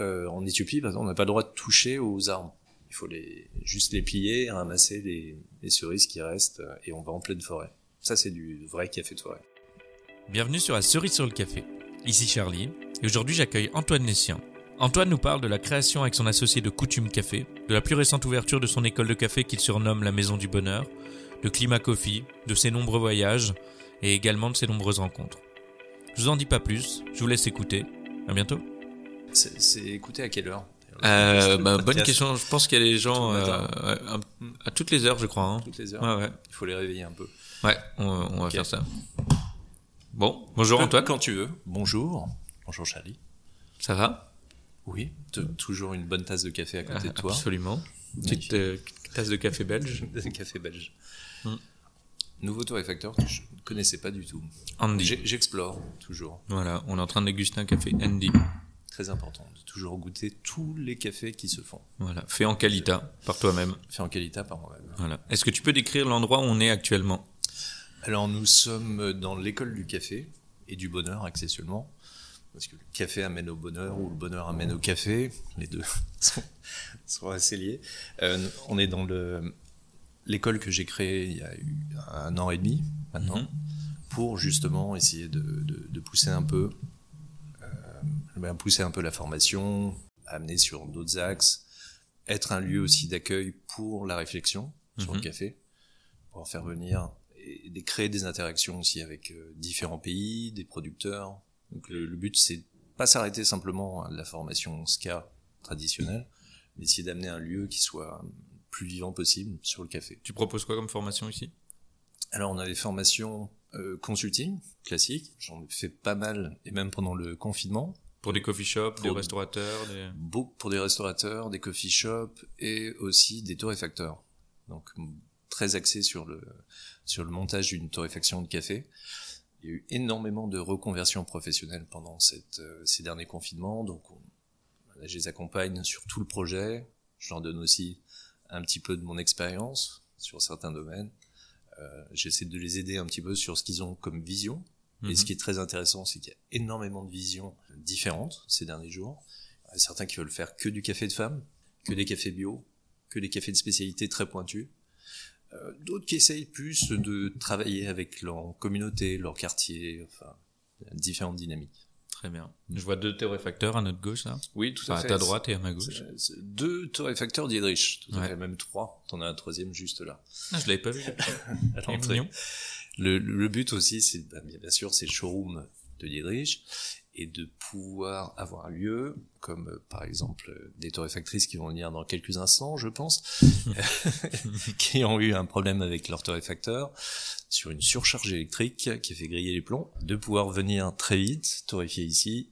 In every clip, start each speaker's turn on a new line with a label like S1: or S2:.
S1: Euh, en Éthiopie, par exemple, on n'a pas le droit de toucher aux arbres. Il faut les, juste les plier, ramasser les, les cerises qui restent, euh, et on va en pleine forêt. Ça, c'est du vrai café de forêt.
S2: Bienvenue sur la cerise sur le café. Ici Charlie, et aujourd'hui j'accueille Antoine Nessian. Antoine nous parle de la création avec son associé de Coutume Café, de la plus récente ouverture de son école de café qu'il surnomme la Maison du Bonheur, de Climat Coffee, de ses nombreux voyages, et également de ses nombreuses rencontres. Je vous en dis pas plus, je vous laisse écouter. À bientôt.
S1: C'est écouté à quelle heure
S2: Euh, bah, bonne question. Je pense qu'il y a des gens euh, un- à toutes les heures, je crois. hein.
S1: Toutes les heures.
S2: Ouais, ouais.
S1: Il faut les réveiller un peu.
S2: Ouais, on, on va faire ça. Bon, bonjour Antoine.
S1: Quand tu veux. Bonjour. Bonjour Charlie.
S2: Ça va?
S1: Oui. Toujours une bonne tasse de café à côté de toi.
S2: Absolument. Petite euh, tasse de café belge.
S1: Café belge.
S2: Mm.
S1: Nouveau torréfacteur que je ne connaissais pas du tout.
S2: Andy.
S1: J'explore toujours.
S2: Voilà, on est en train de déguster un café Andy.
S1: Très important de toujours goûter tous les cafés qui se font.
S2: Voilà, fait en qualité par toi-même.
S1: Fait en qualité par moi-même.
S2: Voilà. Est-ce que tu peux décrire l'endroit où on est actuellement?
S1: Alors nous sommes dans l'école du café et du bonheur accessoirement. Parce que le café amène au bonheur ou le bonheur amène au café. Les deux sont, sont assez liés. Euh, on est dans le l'école que j'ai créée il y a eu un an et demi maintenant
S2: Mhm.
S1: pour justement essayer de, de- de pousser un peu ben, pousser un peu la formation, amener sur d'autres axes, être un lieu aussi d'accueil pour la réflexion sur
S2: Mhm.
S1: le café, pour faire venir et créer des interactions aussi avec euh, différents pays, des producteurs. Donc le, le but c'est pas s'arrêter simplement à la formation SCA traditionnelle, mais essayer d'amener un lieu qui soit plus vivant possible sur le café.
S2: Tu proposes quoi comme formation ici?
S1: Alors on a des formations euh, consulting classiques, j'en ai fait pas mal et même pendant le confinement,
S2: Pour des coffee shops, des restaurateurs, des...
S1: beaucoup pour des restaurateurs, des coffee shops et aussi des torréfacteurs. Donc très axé sur le sur le montage d'une torréfaction de café. Il y a eu énormément de reconversions professionnelles pendant cette, euh, ces derniers confinements, donc on, là, je les accompagne sur tout le projet. Je leur donne aussi un petit peu de mon expérience sur certains domaines. Euh, J'essaie de les aider un petit peu sur ce qu'ils ont comme vision. Et
S2: Mhm.
S1: ce qui est très intéressant, c'est qu'il y a énormément de visions différentes ces derniers jours. Il y a certains qui veulent faire que du café de femmes, que des cafés bio, que des cafés de spécialité très pointus. Euh, D'autres qui essayent plus de travailler avec leur communauté, leur quartier, enfin, différentes dynamiques.
S2: Très bien. Je vois deux torréfacteurs à notre gauche, là.
S1: Oui, tout
S2: Enfin, à ta droite et à ma gauche.
S1: Deux torréfacteurs d'Iedrich, tout à
S2: Ouais.
S1: fait, même trois. T'en as un troisième juste là.
S2: Ah, je l'avais pas vu.
S1: à l'entrée. Le, le but aussi, c'est bah, bien sûr, c'est le showroom de Dietrich et de pouvoir avoir un lieu, comme euh, par exemple des torréfactrices qui vont venir dans quelques instants, je pense, qui ont eu un problème avec leur torréfacteur sur une surcharge électrique qui a fait griller les plombs, de pouvoir venir très vite torréfier ici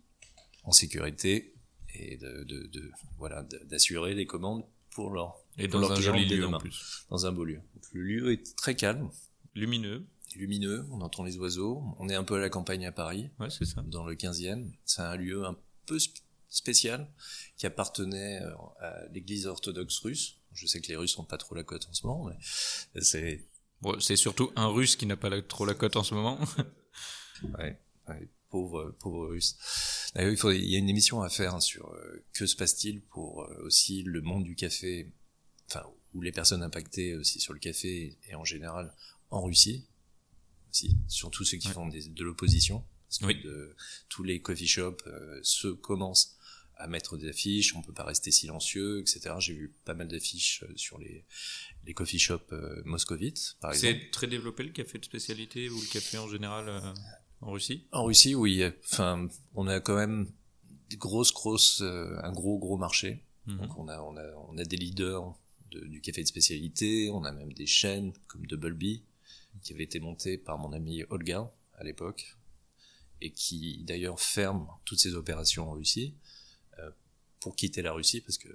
S1: en sécurité et de, de, de- voilà d'assurer les commandes pour leur
S2: Et
S1: pour
S2: dans
S1: leur
S2: un joli lieu
S1: demain,
S2: en plus.
S1: dans un beau lieu. Donc, le lieu est très calme
S2: Lumineux.
S1: Lumineux, on entend les oiseaux, on est un peu à la campagne à Paris,
S2: Ouais, c'est ça.
S1: dans le 15e. C'est un lieu un peu sp- spécial qui appartenait euh, à l'église orthodoxe russe. Je sais que les Russes n'ont pas trop la cote en ce moment, mais c'est
S2: Bon, c'est surtout un russe qui n'a pas la- trop la cote en ce moment.
S1: ouais, ouais, pauvre pauvre russe. Il, faut- il y a une émission à faire hein, sur euh, que se passe-t-il pour euh, aussi le monde du café, enfin ou les personnes impactées aussi sur le café et en général en Russie aussi, surtout ceux qui
S2: Ouais.
S1: font des- de l'opposition. Parce que
S2: Oui.
S1: de- tous les coffee shops euh, se commencent à mettre des affiches, on peut pas rester silencieux, etc. J'ai vu pas mal d'affiches euh, sur les, les coffee shops euh, moscovites, par exemple.
S2: c'est très développé le café de spécialité ou le café en général euh, en Russie?
S1: En Russie, oui. Enfin, on a quand même des grosses, grosses, un gros, gros marché.
S2: Mhm.
S1: Donc on a, on a, on a des leaders de- du café de spécialité. On a même des chaînes comme Double B qui avaient été montées par mon ami Olga à l'époque et qui d'ailleurs ferment toutes ces opérations en Russie euh, pour quitter la Russie parce que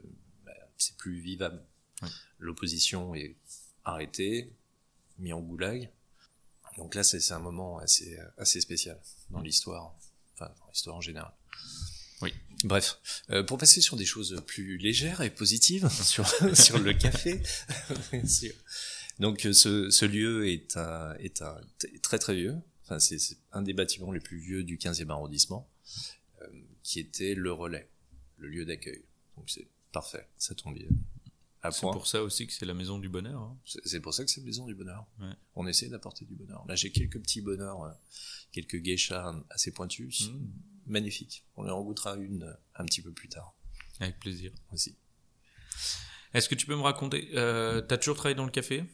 S1: bah, c'est plus vivable.
S2: Ouais.
S1: L'opposition est arrêtée, mis en goulag. Donc là, c'est c'est un moment assez, assez spécial dans l'histoire, enfin dans l'histoire en général.
S2: Oui.
S1: Bref, euh, pour passer sur des choses plus légères et positives, sur, sur le café, sur- donc euh, ce, ce lieu est un, est un très très vieux, enfin c'est un des bâtiments les plus vieux du 15e arrondissement, euh, qui était le relais. le lieu d'accueil. Donc c'est parfait, ça tombe bien.
S2: C'est pour ça aussi que c'est la maison du bonheur. hein.
S1: C'est pour ça que c'est maison du bonheur.
S2: Ouais.
S1: On essaie d'apporter du bonheur. Là, j'ai quelques petits bonheurs, euh, quelques geishas assez pointus,
S2: Mmh.
S1: magnifiques. On en goûtera une euh, un petit peu plus tard
S2: Avec plaisir.
S1: aussi.
S2: Est-ce que tu peux me raconter, euh, t'as toujours travaillé dans le café?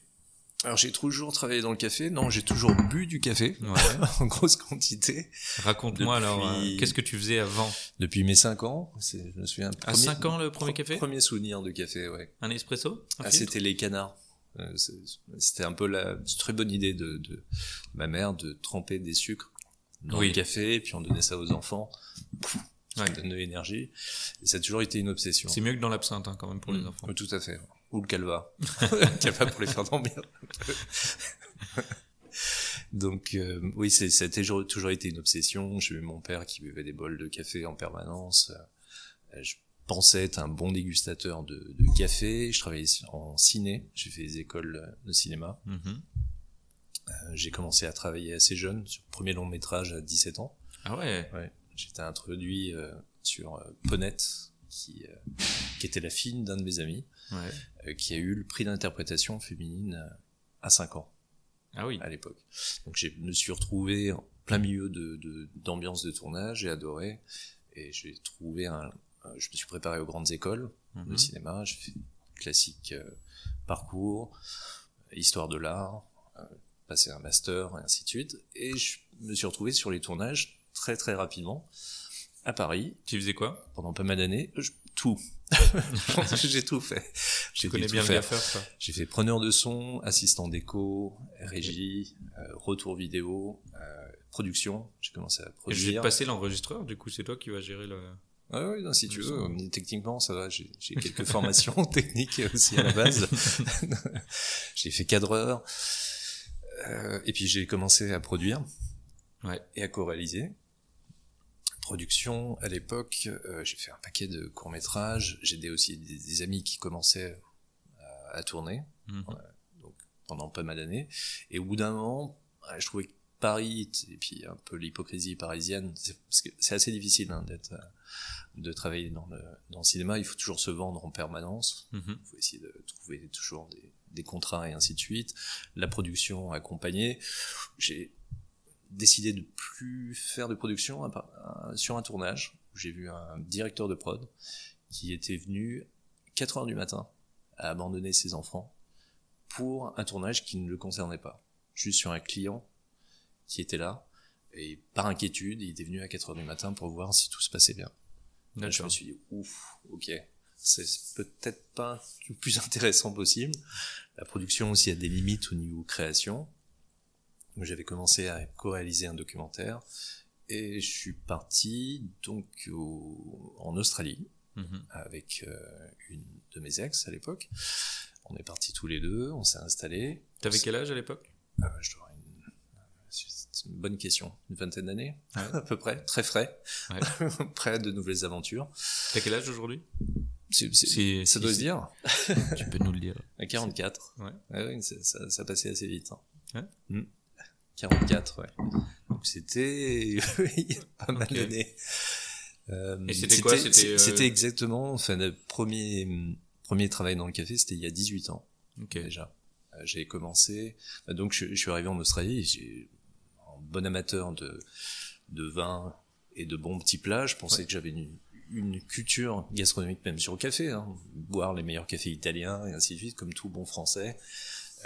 S1: Alors j'ai toujours travaillé dans le café. Non, j'ai toujours bu du café
S2: Ouais.
S1: en grosse quantité
S2: Raconte-moi
S1: Depuis-
S2: alors, euh, qu'est-ce que tu faisais avant
S1: depuis mes 5 ans. Je me souviens.
S2: À 5 ans le premier café
S1: Premier souvenir de café, ouais.
S2: Un espresso Un
S1: Ah, c'était les canards. Euh, C'était un peu la très bonne idée de, de ma mère de tremper des sucres dans
S2: Oui.
S1: le café, puis on donnait ça aux enfants. Pouf, ça
S2: Ouais.
S1: donne de l'énergie. Et ça a toujours été une obsession.
S2: C'est mieux que dans l'absinthe hein, quand même pour les
S1: Mm.
S2: enfants.
S1: Tout à fait. Ou le calva. calva pour les faire dormir. Donc euh, oui, c'est, ça a toujours, toujours été une obsession. J'ai eu mon père qui buvait des bols de café en permanence. Euh, je pensais être un bon dégustateur de, de café. Je travaillais en ciné. J'ai fait des écoles de cinéma.
S2: Mhm.
S1: Euh, j'ai commencé à travailler assez jeune, sur le premier long métrage à 17 ans.
S2: Ah ouais
S1: Ouais. J'étais introduit euh, sur euh, Ponette, qui, euh, qui était la fille d'un de mes amis
S2: Ouais.
S1: euh, qui a eu le prix d'interprétation féminine euh, à 5 ans
S2: Ah oui.
S1: à l'époque. Donc je me suis retrouvé en plein milieu de d'ambiance de, tournage, j'ai adoré et j'ai trouvé un, un- je me suis préparé aux grandes écoles de
S2: Mhm.
S1: cinéma, j'ai fait classique euh, parcours, histoire de l'art, euh, passé un master et ainsi de suite et je me suis retrouvé sur les tournages très très rapidement à Paris
S2: Tu faisais quoi?
S1: Pendant pas mal d'années, Je- tout. j'ai tout fait. J'ai
S2: connais bien
S1: faire. fait preneur de son, assistant d'écho, régie, euh, retour vidéo, euh, production. J'ai commencé à
S2: Et je vais
S1: produire.
S2: passer l'enregistreur, du coup c'est toi qui vas gérer le...
S1: Ah oui, non, si tu veux,
S2: son.
S1: techniquement ça va. J'ai j'ai quelques formations techniques aussi à la base. j'ai fait cadreur. Euh, et puis j'ai commencé à produire
S2: Ouais.
S1: et à co-réaliser. Production, à l'époque, euh, j'ai fait un paquet de courts-métrages. J'ai des- aussi des, des amis qui commençaient à, à tourner.
S2: Mhm.
S1: donc pendant pas mal d'années. Et au bout d'un moment, je trouvais que Paris, et puis un peu l'hypocrisie parisienne, c'est assez difficile hein, d'être, euh, de travailler dans le, dans le cinéma. Il faut toujours se vendre en permanence.
S2: Mhm.
S1: Il faut essayer de trouver toujours des, des contrats et ainsi de suite. La production accompagnée. J'ai décidé de plus faire de production sur un tournage. où J'ai vu un directeur de prod qui était venu 4 heures du matin à abandonner ses enfants pour un tournage qui ne le concernait pas. Juste sur un client qui était là. Et par inquiétude, il était venu à 4 heures du matin pour voir si tout se passait bien. Là, je me suis dit, ouf, ok, c'est peut-être pas le plus intéressant possible. La production aussi a des limites au niveau création. Donc, J'avais commencé à co-réaliser un documentaire et je suis parti donc au- en Australie
S2: Mhm.
S1: avec euh, une de mes ex à l'époque. On est partis tous les deux, on s'est installés.
S2: T'avais quel âge à l'époque?
S1: Euh, je dois une... C'est une bonne question. Une vingtaine d'années,
S2: Ouais.
S1: à peu près. Très frais.
S2: Ouais.
S1: Prêt à de nouvelles aventures.
S2: T'as quel âge aujourd'hui?
S1: C'est- c'est- ça doit se dire.
S2: Tu peux nous le dire.
S1: À 44.
S2: Ouais.
S1: oui, ça, ça, passait assez vite. hein.
S2: Ouais.
S1: Mm. 44, ouais. Donc c'était il y a pas mal d'années. Euh,
S2: Et c'était quoi, c'était, euh,
S1: C'était exactement, enfin, le premier, premier travail dans le café, c'était il y a 18 ans
S2: Ok.
S1: déjà. Euh, J'ai commencé, euh, donc je, je suis arrivé en Australie, j'ai, en bon amateur de, de vin et de bons petits plats, je pensais
S2: Ouais.
S1: que j'avais une, une culture gastronomique même sur le café, hein, boire les meilleurs cafés italiens et ainsi de suite, comme tout bon français,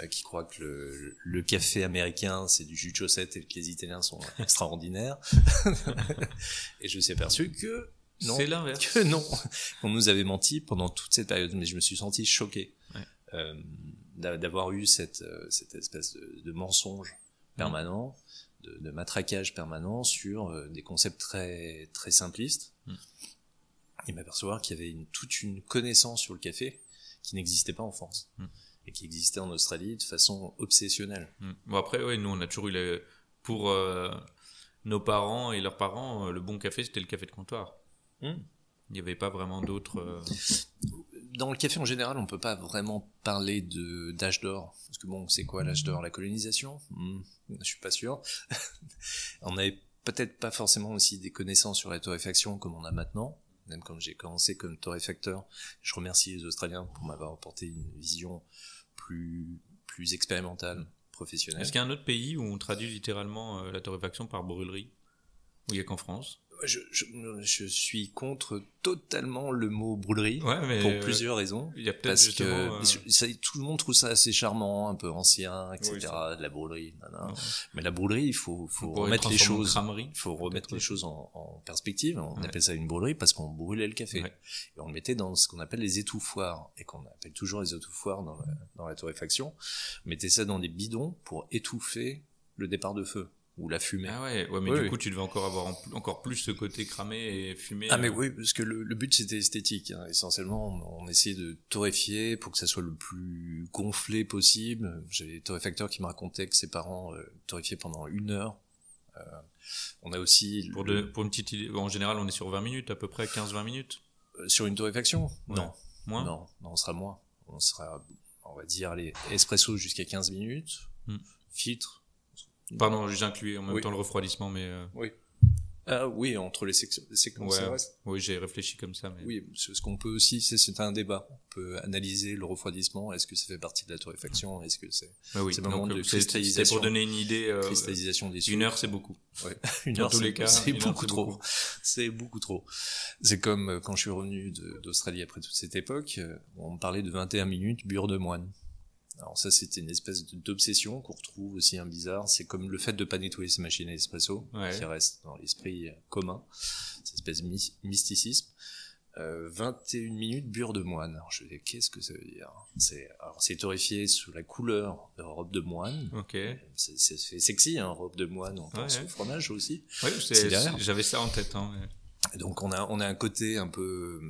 S1: qui croit que le, le café américain c'est du jus de chaussette et que les Italiens sont extraordinaires. et je me suis aperçu que non,
S2: C'est l'inverse.
S1: que non, qu'on nous avait menti pendant toute cette période, mais je me suis senti choqué
S2: Ouais.
S1: euh, d'a- d'avoir eu cette, euh, cette espèce de, de mensonge permanent, de, de matraquage permanent sur euh, des concepts très très simplistes,
S2: Mm.
S1: et m'apercevoir qu'il y avait une, toute une connaissance sur le café qui n'existait pas en France
S2: Mm.
S1: Et qui existait en Australie de façon obsessionnelle.
S2: Mm. Bon après, ouais, nous on a toujours eu le... pour euh, nos parents et leurs parents, euh, le bon café c'était le café de comptoir.
S1: Mm.
S2: Il n'y avait pas vraiment d'autres. euh,
S1: Dans le café en général, on peut pas vraiment parler de d'âge d'or parce que bon, c'est quoi l'âge d'or? La colonisation? Hmm, Je suis pas sûr. on avait peut-être pas forcément aussi des connaissances sur la torréfaction comme on a maintenant. Même quand j'ai commencé comme torréfacteur. Je remercie les Australiens pour m'avoir apporté une vision plus, plus expérimentale, professionnelle.
S2: Est-ce qu'il y a un autre pays où on traduit littéralement euh, la torréfaction par brûlerie? Ou il n'y a qu'en France?
S1: Je, je, je, suis contre totalement le mot brûlerie
S2: ouais, mais
S1: pour plusieurs raisons.
S2: Il y a
S1: Parce que
S2: euh,
S1: ça, tout le monde trouve ça assez charmant, un peu ancien, etc.
S2: Oui, ça.
S1: de la brûlerie. nanana.
S2: Ouais.
S1: Mais la brûlerie, il faut, faut remettre les choses.
S2: cramerie.
S1: Il faut remettre les choses en, en perspective. On
S2: Ouais.
S1: appelle ça une brûlerie parce qu'on brûlait le café.
S2: Ouais.
S1: Et on le mettait dans ce qu'on appelle les étouffoirs, et qu'on appelle toujours les étouffoirs dans la, dans la torréfaction. On mettait ça dans des bidons pour étouffer le départ de feu, ou la fumée.
S2: Ah ouais, ouais mais
S1: Oui,
S2: du
S1: oui.
S2: coup, tu devais encore avoir en- encore plus ce côté cramé et fumé.
S1: Ah mais
S2: euh,
S1: oui, parce que le, le but c'était esthétique. hein. Essentiellement, on, on essayait de torréfier pour que ça soit le plus gonflé possible. J'ai des torréfacteurs qui me racontaient que ses parents euh, torréfiaient pendant une heure. Euh, on a aussi
S2: Pour,
S1: le-
S2: de, pour une petite idée, en général, on est sur 20 minutes, à peu près 15-20 minutes?
S1: sur une torréfaction?
S2: Ouais.
S1: Non,
S2: Moins?
S1: Non, non, on sera moins. On sera, on va dire, les espresso jusqu'à 15 minutes,
S2: Hmm.
S1: filtre.
S2: Pardon, j'incluais en même
S1: Oui.
S2: temps le refroidissement, mais euh,
S1: Oui. Ah oui, entre les sections, les séquences.
S2: Ouais. oui, j'ai réfléchi comme ça. Mais...
S1: Oui, ce qu'on peut aussi, c'est c'est un débat. On peut analyser le refroidissement. Est-ce que ça fait partie de la torréfaction? Est-ce que c'est
S2: Ouais, oui.
S1: C'est moment de
S2: euh, c'est-
S1: cristallisation.
S2: pour donner une idée. euh,
S1: cristallisation des
S2: une heure, c'est beaucoup.
S1: Ouais. Une heure,
S2: tous
S1: c'est-
S2: les cas,
S1: c'est beaucoup
S2: c'est
S1: trop. C'est beaucoup trop. C'est comme euh, quand je suis revenu d'Australie après toute cette époque, on me parlait de 21 minutes beurre de moine. Alors ça, c'était une espèce d'obsession qu'on retrouve aussi un bizarre. C'est comme le fait de pas nettoyer ses machines à espresso,
S2: Ouais.
S1: qui reste dans l'esprit euh, commun, cette espèce de my- mysticisme. Euh, 21 minutes beurre de moine. Alors je dis, qu'est-ce que ça veut dire? C'est alors c'est torréfié sous la couleur de robe de moine.
S2: Ok. Oui,
S1: C'est sexy, hein, robe de moine. On pense
S2: Ouais,
S1: au fromage aussi. derrière.
S2: j'avais ça en tête. Hein,
S1: Donc on a on a un côté un peu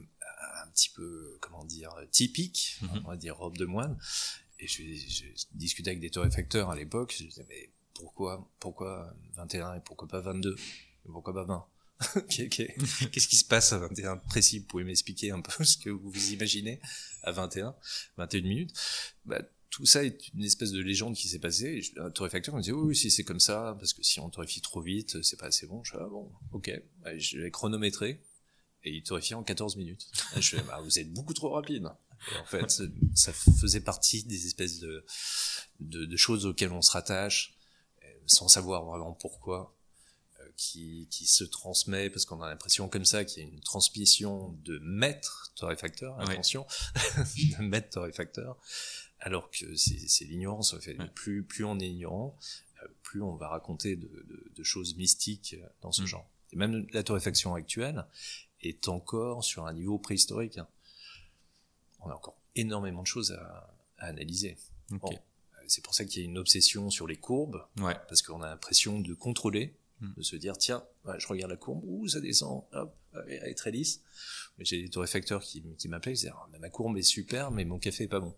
S1: un petit peu comment dire typique,
S2: Mhm.
S1: on va dire robe de moine. Et je, je discutais avec des torréfacteurs à l'époque. Je disais mais pourquoi pourquoi 21 et pourquoi pas 22 et pourquoi pas 20 Qu'est- qu'est- Qu'est-ce qui se passe à 21 précis? Vous pouvez m'expliquer un peu ce que vous vous imaginez à 21, 21 minutes? Bah, tout ça est une espèce de légende qui s'est passée. Et un torréfacteur me dit oui, oui, si c'est comme ça, parce que si on torréfie trop vite, c'est pas assez bon. Je fais, ah bon, ok. Bah, je l'ai chronométré et il torréfiait en 14 minutes. Je fais, bah, vous êtes beaucoup trop rapide. Et en fait, ça- faisait partie des espèces de, de, de choses auxquelles on se rattache, euh, sans savoir vraiment pourquoi, euh, qui, qui se transmet, parce qu'on a l'impression comme ça qu'il y a une transmission de maître torréfacteur, attention, de maître torréfacteur, alors que c'est l'ignorance. En fait. Plus, plus on est ignorant, euh, plus on va raconter de, de- de choses mystiques dans ce
S2: Mm.
S1: genre. Et même la torréfaction actuelle est encore sur un niveau préhistorique. hein. On a encore énormément de choses à, à analyser.
S2: Ok.
S1: Bon, euh, c'est pour ça qu'il y a une obsession sur les courbes,
S2: Ouais.
S1: parce qu'on a l'impression de contrôler,
S2: Mm.
S1: de se dire tiens, ouais, je regarde la courbe, ouh, ça descend, hop, elle est très lisse. Mais j'ai des torréfacteurs qui, qui m'appelaient, ils disaient Ah, ma courbe est super, mais mon café est pas bon.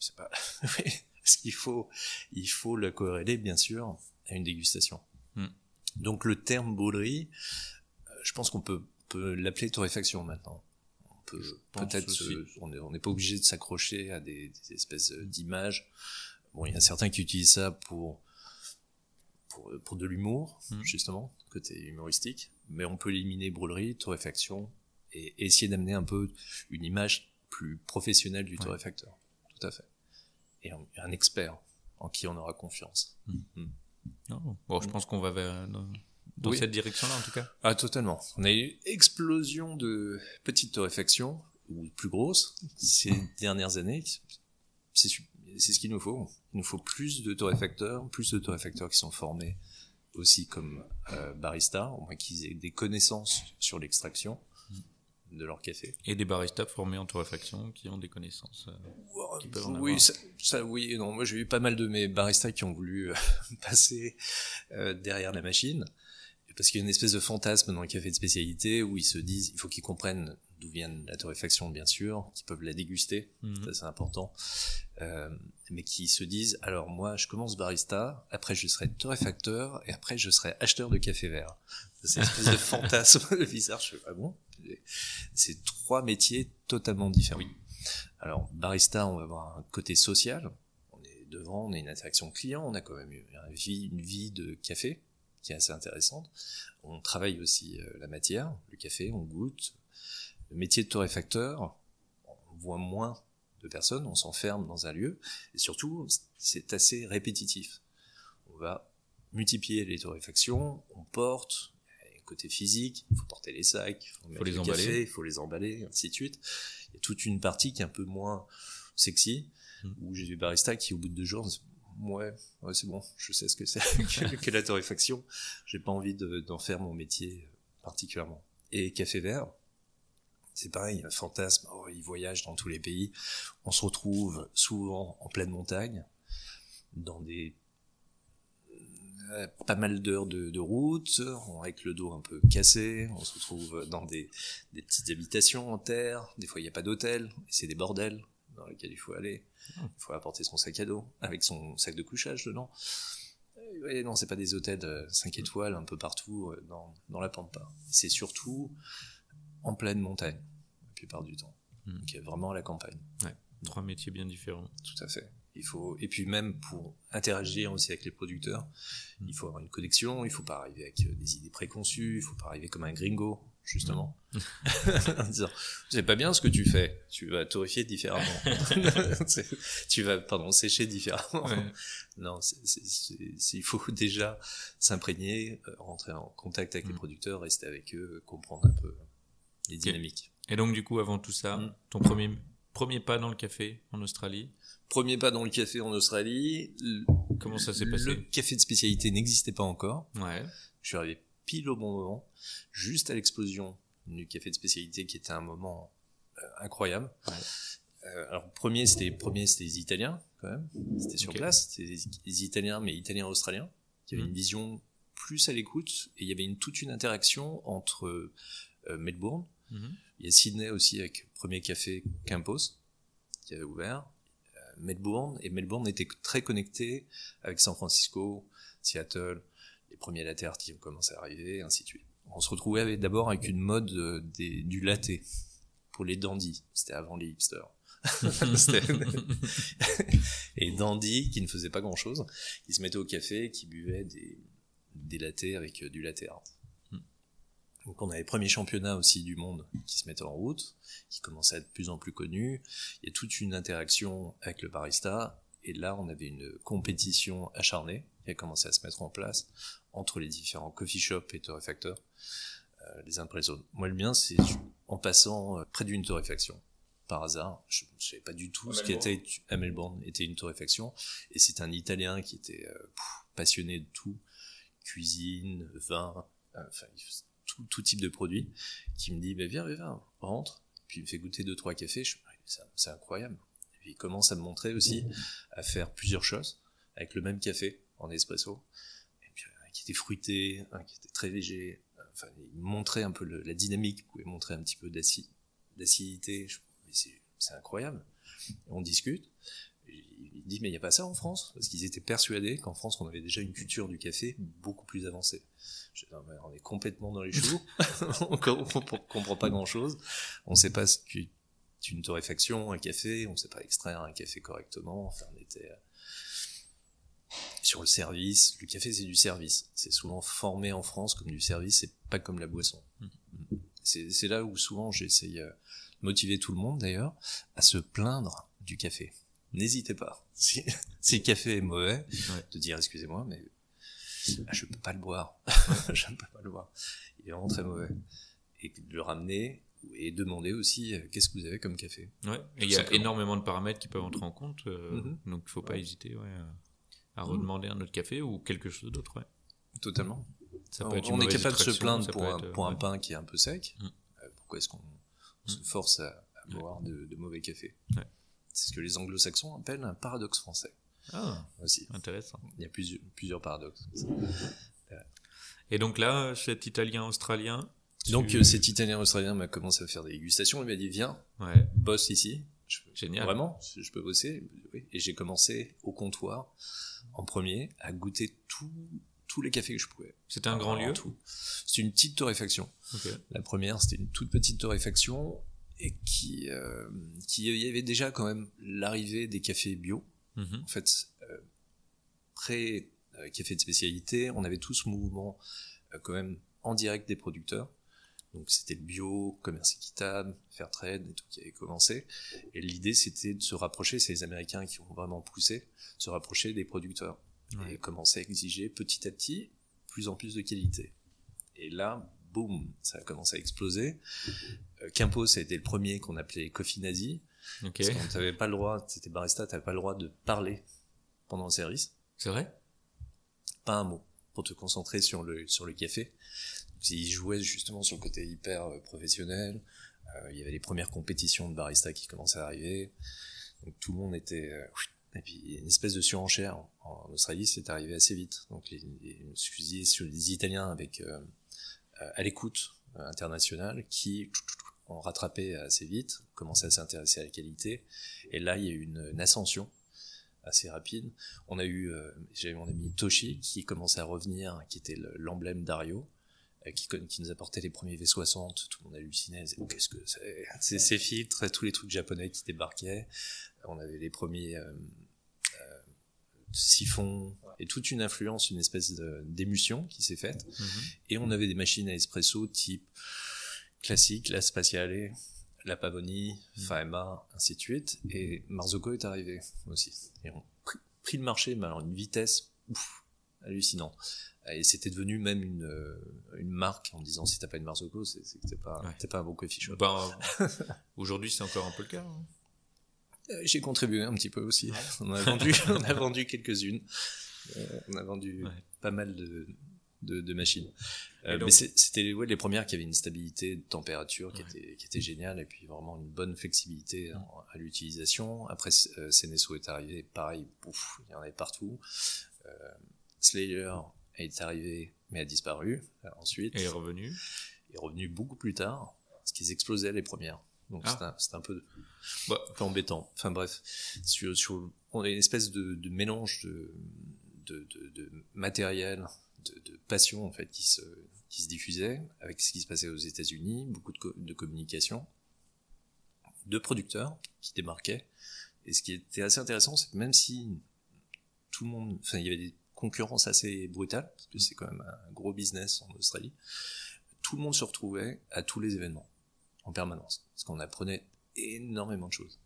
S1: C'est pas. Oui, Parce qu'il faut, il faut le corréler, bien sûr, à une dégustation.
S2: Mm.
S1: Donc le terme brûlerie, euh, je pense qu'on peut, peut l'appeler torréfaction maintenant. On peut peut-être, se- on n'est on pas obligé de s'accrocher à des, des espèces euh, d'images. Bon, il y a certains qui utilisent ça pour pour, pour de l'humour,
S2: Mm.
S1: justement, côté humoristique, mais on peut éliminer brûlerie, torréfaction, et essayer d'amener un peu une image plus professionnelle du
S2: Ouais.
S1: torréfacteur. Tout à fait. Et un, un expert en qui on aura confiance.
S2: Non. Bon, je pense qu'on va vers, dans,
S1: Oui.
S2: cette direction-là, en tout cas.
S1: Ah, totalement. On a eu explosion de petites torréfactions, ou plus grosses, ces dernières années. C'est ce qu'il nous faut. Il nous faut plus de torréfacteurs, plus de torréfacteurs qui sont formés aussi comme euh, barista, au moins qu'ils aient des connaissances sur l'extraction de leur café.
S2: Et des baristas formés en torréfaction qui ont des connaissances. euh, Qui peuvent en
S1: oui, ça, ça, oui non. Moi, j'ai eu pas mal de mes baristas qui ont voulu euh, passer euh, derrière la machine. Parce qu'il y a une espèce de fantasme dans les cafés de spécialité où ils se disent, il faut qu'ils comprennent d'où vient la torréfaction, bien sûr, qu'ils peuvent la déguster,
S2: Mhm.
S1: ça c'est important, euh, mais qui se disent, alors moi, je commence barista, après je serai torréfacteur, et après je serai acheteur de café vert. C'est une espèce de fantasme bizarre. Je ah bon C'est trois métiers totalement différents.
S2: Oui.
S1: Alors, barista, on va avoir un côté social. On est devant, on a une interaction client, on a quand même une vie, une vie de café qui est assez intéressante. On travaille aussi euh, la matière, le café, on goûte. Le métier de torréfacteur, on voit moins de personnes, on s'enferme dans un lieu, et surtout, c'est assez répétitif. On va multiplier les torréfactions, on porte, côté physique, il faut porter les sacs, il faut, les emballer, il faut les emballer, ainsi de suite. Il y a toute une partie qui est un peu moins sexy, hmm. où j'ai des baristas qui, au bout de deux jours, ouais, c'est bon, je sais ce que c'est que, la torréfaction. J'ai pas envie d'en faire mon métier particulièrement. Et café vert, c'est pareil, un fantasme, oh, il voyage dans tous les pays. On se retrouve souvent en pleine montagne, dans des pas mal d'heures de, route, avec le dos un peu cassé, on se retrouve dans des, petites habitations en terre, des fois il n'y a pas d'hôtel, c'est des bordels dans lesquels il faut aller, il faut apporter son sac à dos, avec son sac de couchage dedans. Et non, c'est pas des hôtels 5 étoiles un peu partout euh, dans, dans la pampa. C'est surtout en pleine montagne, la plupart du temps. Hmm. Donc, vraiment à la campagne.
S2: Ouais, trois métiers bien différents.
S1: Tout à fait. Il faut et puis même pour interagir aussi avec les producteurs, il faut avoir une connexion. Il faut pas arriver avec euh, des idées préconçues. Il faut pas arriver comme un gringo justement en disant c'est pas bien ce que tu fais. Tu vas torréfier différemment. tu vas pardon sécher différemment. Non, il faut déjà s'imprégner, euh, rentrer en contact avec les mm. producteurs, rester avec eux, comprendre un peu les dynamiques.
S2: Et donc du coup avant tout ça, mm. ton premier premier pas dans le café en Australie?
S1: Premier pas dans le café en Australie.
S2: Comment ça s'est passé?
S1: Le café de spécialité n'existait pas encore. Ouais. Je suis arrivé pile au bon moment, juste à l'explosion du café de spécialité qui était un moment euh, incroyable. Ouais. Euh, alors premier c'était premier c'était les Italiens quand même, c'était sur place, c'était les, Italiens mais Italiens australiens qui avaient mmh. une vision plus à l'écoute et il y avait une toute une interaction entre euh, Melbourne, mmh. il y a Sydney aussi avec premier café Campos qui avait ouvert Melbourne, et Melbourne était très connecté avec San Francisco, Seattle, les premiers latte qui ont commencé à arriver, ainsi de suite. On se retrouvait d'abord avec une mode euh, des, du latte pour les dandies. C'était avant les hipsters. et dandy qui ne faisait pas grand chose, qui se mettait au café, qui buvait des, des latés avec euh, du latte art. Donc on a les premiers championnats aussi du monde qui se mettaient en route, qui commençaient à être de plus en plus connus. Il y a toute une interaction avec le barista. Et là, on avait une compétition acharnée qui a commencé à se mettre en place entre les différents coffee shops et torréfacteurs, euh, les uns après les autres. Moi, le mien, c'est en passant euh, près d'une torréfaction. Par hasard, je ne savais pas du tout ce qui était à Melbourne était une torréfaction, et c'est un Italien qui était euh, passionné de tout, cuisine, vin, enfin tout, type de produits, qui me dit, mais viens, viens, rentre, puis il me fait goûter deux, trois cafés, c'est incroyable. Puis il commence à me montrer aussi à faire plusieurs choses avec le même café en espresso, et puis un qui était fruité, un qui était très léger, enfin, il montrait un peu la dynamique, il pouvait montrer un petit peu d'acidité, c'est incroyable. on discute, il dit mais il n'y a pas ça en France? Parce qu'ils étaient persuadés qu'en France on avait déjà une culture du café beaucoup plus avancée. Je dis, on est complètement dans les choux, on comprend pas grand chose, on sait pas ce une torréfaction, un café, on sait pas extraire un café correctement. Enfin on était euh, sur le service. Le café c'est du service. C'est souvent formé en France comme du service, c'est pas comme la boisson. Mmh. C'est là où souvent j'essaye de motiver tout le monde d'ailleurs à se plaindre du café n'hésitez pas. Si, si, le café est mauvais, de dire excusez-moi, mais ah, je peux pas le boire. je ne peux pas le boire. Il est vraiment très mauvais. Et de le ramener et demander aussi euh, qu'est-ce que vous avez comme café.
S2: Ouais. il y a énormément de paramètres qui peuvent entrer en compte, euh, mhm. donc il faut pas hésiter ouais, à mhm. redemander un autre café ou quelque chose d'autre.
S1: Totalement. Ça peut être on est capable de se plaindre pour, un, pour un, pain qui est un peu sec. Mm. Euh, pourquoi est-ce qu'on se force à, boire de, de, mauvais café c'est ce que les anglo-saxons appellent un paradoxe français.
S2: Ah, aussi. Intéressant.
S1: Il y a plusieurs, plusieurs paradoxes.
S2: Et donc là, cet Italien australien.
S1: Donc euh, cet Italien australien m'a commencé à faire des dégustations. Il m'a dit viens, ouais. bosse ici.
S2: Génial.
S1: Vraiment, je peux bosser. Et j'ai commencé au comptoir en premier à goûter tous les cafés que je pouvais.
S2: C'était un grand lieu.
S1: C'est une petite torréfaction. La première, c'était une toute petite torréfaction et qui, euh, qui il y avait déjà quand même l'arrivée des cafés bio. Mhm. En fait, euh, pré euh, café de spécialité, on avait tout ce mouvement euh, quand même en direct des producteurs. Donc c'était le bio, commerce équitable, fair trade et tout qui avait commencé. Et l'idée c'était de se rapprocher, c'est les Américains qui ont vraiment poussé, se rapprocher des producteurs et commencer à exiger petit à petit plus en plus de qualité. Et là, boum, ça a commencé à exploser. Euh, Quimpo, ça a été le premier qu'on appelait Coffee Nazi. Okay. Parce qu'on n'avait pas le droit, c'était barista, t'avais pas le droit de parler pendant le service.
S2: C'est vrai?
S1: Pas un mot pour te concentrer sur le sur le café. Ils jouaient justement sur le côté hyper euh, professionnel. Euh, il y avait les premières compétitions de barista qui commençaient à arriver. Tout le monde était euh, et puis une espèce de surenchère en, Australie, c'est arrivé assez vite. Donc les, Italiens avec à l'écoute internationale qui ont rattrapé assez vite, commençaient à s'intéresser à la qualité. Et là, il y a eu une, ascension assez rapide. On a eu, j'avais mon ami Toshi qui commençait à revenir, qui était l'emblème d'Ario, qui, qui nous apportait les premiers V60. Tout le monde hallucinait, oh, qu'est-ce que c'est? Ces filtres, tous les trucs japonais qui débarquaient. On avait les premiers euh, siphons et toute une influence, une espèce d'émulsion qui s'est faite. Mm-hmm. Et on avait des machines à espresso type classique, la Spatiale, la Pavonie, mm. Faema, ainsi de suite. Et Marzocco est arrivé aussi. Et on pris, pris le marché, mais alors une vitesse ouf, hallucinante. Et c'était devenu même une, euh, une marque en disant si t'as pas une Marzocco, c'est que t'es pas, ouais. pas un bon coffee shop.
S2: Ben, Aujourd'hui, c'est encore un peu le cas. Hein.
S1: Euh, j'ai contribué un petit peu aussi. On a vendu, on a vendu quelques-unes. Euh, on a vendu pas mal de, de, de machines. Euh, mais c'était ouais, les premières qui avaient une stabilité de température qui, était, qui était géniale et puis vraiment une bonne flexibilité à l'utilisation. Après, euh, est arrivé, pareil, il y en avait partout. Euh, Slayer est arrivé mais a disparu euh, ensuite.
S2: Et est revenu
S1: est revenu beaucoup plus tard, parce qu'ils explosaient les premières. Donc ah. c'est un, un, peu, bah, un peu embêtant. Enfin bref, sur, sur, on a une espèce de, de mélange de, de, de, de matériel de, passion en fait qui se, qui se diffusait avec ce qui se passait aux États-Unis, beaucoup de, de communication, de producteurs qui démarquaient. Et ce qui était assez intéressant, c'est que même si tout le monde, enfin, il y avait des concurrences assez brutales, parce que c'est quand même un gros business en Australie, tout le monde se retrouvait à tous les événements, en permanence. Parce qu'on apprenait énormément de choses.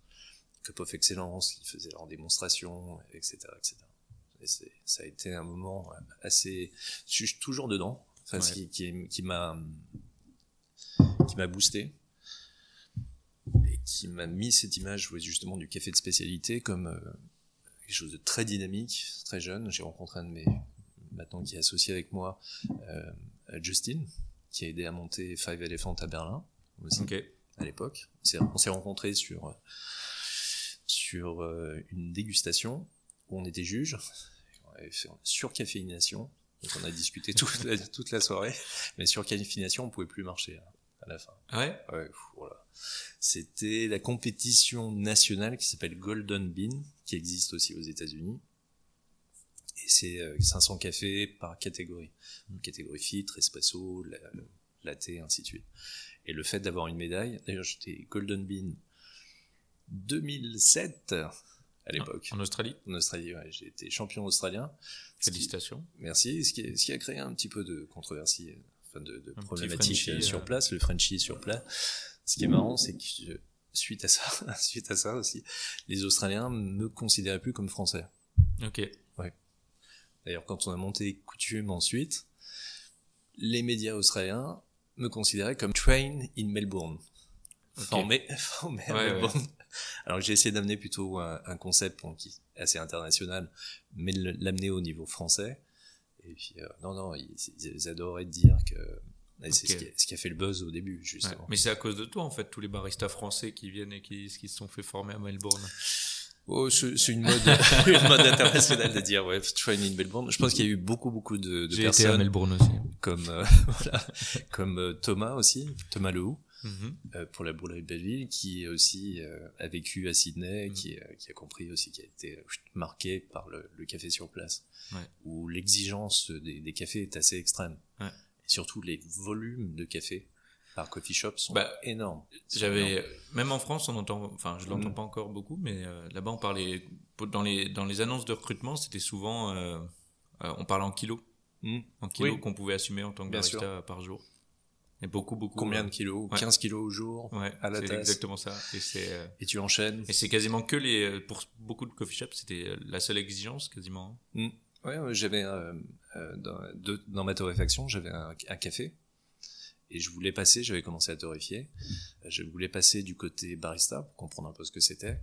S1: Cup of Excellence, ils faisaient leurs démonstrations, etc., etc ça a été un moment assez. Je suis toujours dedans. Enfin, qui, qui, qui m'a qui m'a boosté et qui m'a mis cette image justement du café de spécialité comme euh, quelque chose de très dynamique, très jeune. J'ai rencontré un de mes maintenant qui est associé avec moi, euh, Justin, qui a aidé à monter Five Elephant à Berlin aussi à l'époque. On s'est rencontrés sur sur euh, une dégustation où on était juge avait fait surcaféination. Donc on a discuté toute la, toute la soirée, mais surcaféination, on pouvait plus marcher hein, à la fin.
S2: Ah ouais?
S1: Ouais. Voilà. C'était la compétition nationale qui s'appelle Golden Bean, qui existe aussi aux États-Unis. Et c'est 500 euh, cafés par catégorie. catégorie filtre, espresso, latte, ainsi de suite. Et le fait d'avoir une médaille, d'ailleurs j'étais Golden Bean 2007 à l'époque.
S2: En Australie?
S1: En Australie, ouais. J'ai été champion australien.
S2: Félicitations.
S1: merci. Ce qui, ce qui, a créé un petit peu de controversie, enfin de, de problématiques euh, sur place, le Frenchie sur place. Ce qui est marrant, c'est que suite à ça, suite à ça aussi, les Australiens me considéraient plus comme français.
S2: Ok.
S1: Ouais. D'ailleurs, quand on a monté Coutume ensuite, les médias australiens me considéraient comme train in Melbourne. Formé, formé à Melbourne. Alors j'ai essayé d'amener plutôt un, un concept qui est assez international, mais l'amener au niveau français. Et puis euh, non, non, ils, ils, adoraient dire que c'est ce, qui a fait le buzz au début, justement.
S2: Mais c'est à cause de toi, en fait, tous les baristas français qui viennent et qui, qui se sont fait former à Melbourne.
S1: Oh, c'est une mode, une mode internationale de dire ouais, training Melbourne. Je pense qu'il y a eu beaucoup, beaucoup de, de personnes.
S2: Été à Melbourne aussi.
S1: Comme euh, voilà, comme euh, Thomas aussi, Thomas Lehou, Mhm. Euh, pour la Boulangerie de Belleville, qui aussi euh, a vécu à Sydney, mhm. qui, qui, a compris aussi, qui a été euh, marqué par le, le café sur place, ouais. où l'exigence des, des, cafés est assez extrême. Ouais. Et surtout, les volumes de café par coffee shop sont bah, énormes.
S2: J'avais, même en France, on entend, enfin, je l'entends mhm. pas encore beaucoup, mais là-bas, on parlait, dans les, dans les annonces de recrutement, c'était souvent, on parlait en kilos. En kilos qu'on pouvait assumer en tant que barista par jour. Et beaucoup, beaucoup.
S1: Combien de kilos
S2: Ouais.
S1: 15 kilos au jour
S2: Ouais,
S1: à la tasse.
S2: exactement ça. Et c'est euh,
S1: Et tu enchaînes.
S2: et c'est quasiment que les euh, pour beaucoup de coffee shops, c'était euh, la seule exigence quasiment.
S1: Ouais, ouais, j'avais euh, euh, dans, de- dans ma torréfaction, j'avais un, un café et je voulais passer. J'avais commencé à torréfier. Euh, Je voulais passer du côté barista pour comprendre un peu ce que c'était.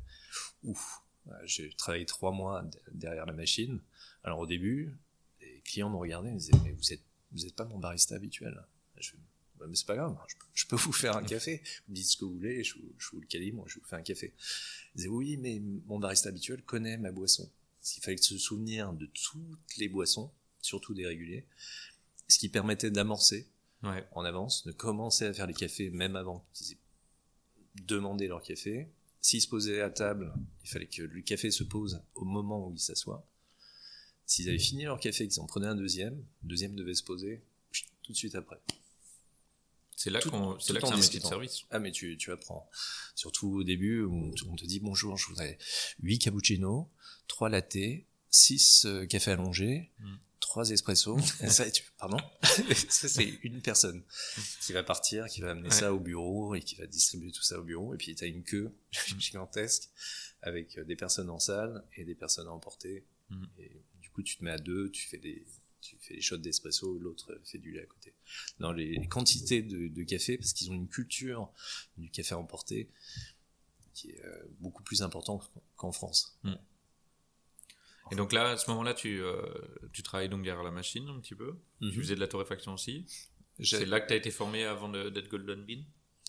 S1: Ouf, Euh, j'ai travaillé trois mois derrière la machine. Alors au début, les clients me regardaient, ils me disaient mais vous êtes vous êtes pas mon barista habituel. Bah, mais c'est pas grave, je peux, je peux vous faire un café. Vous me dites ce que vous voulez, je, vous- je vous le calibre, je vous fais un café. Ils disaient oui, mais mon barista habituel connaît ma boisson. Parce qu'il fallait se souvenir de toutes les boissons, surtout des réguliers, ce qui permettait d'amorcer
S2: Ouais.
S1: en avance, de commencer à faire les cafés même avant qu'ils aient demandé leur café. S'ils se posaient à table, il fallait que le café se pose au moment où ils s'assoient. S'ils avaient fini leur café, qu'ils en prenaient un deuxième, le deuxième devait se poser tout de suite après.
S2: C'est là qu'on c'est là que c'est un métier de service.
S1: Ah mais tu, tu apprends. Surtout au début, où on te dit bonjour, je voudrais 8 cappuccinos, 3 lattés, 6 euh, cafés allongés,
S2: Mm.
S1: 3 espressos. Ça, tu, pardon? Ça c'est une personne qui va partir, qui va amener
S2: Ouais.
S1: ça au bureau et qui va distribuer tout ça au bureau. Et puis tu as une queue gigantesque avec euh, des personnes en salle et des personnes à emporter.
S2: Mm.
S1: Et du coup tu te mets à deux, tu fais des tu fais les shots d'espresso, l'autre fait du lait à côté. Dans les quantités de, de café, parce qu'ils ont une culture du café emporté qui est euh, beaucoup plus important qu'en France.
S2: Et donc là, à ce moment-là, tu euh, tu travailles donc derrière la machine un petit peu. Tu faisais de la torréfaction aussi. C'est là que tu as été formé avant de- d'être Golden Bean?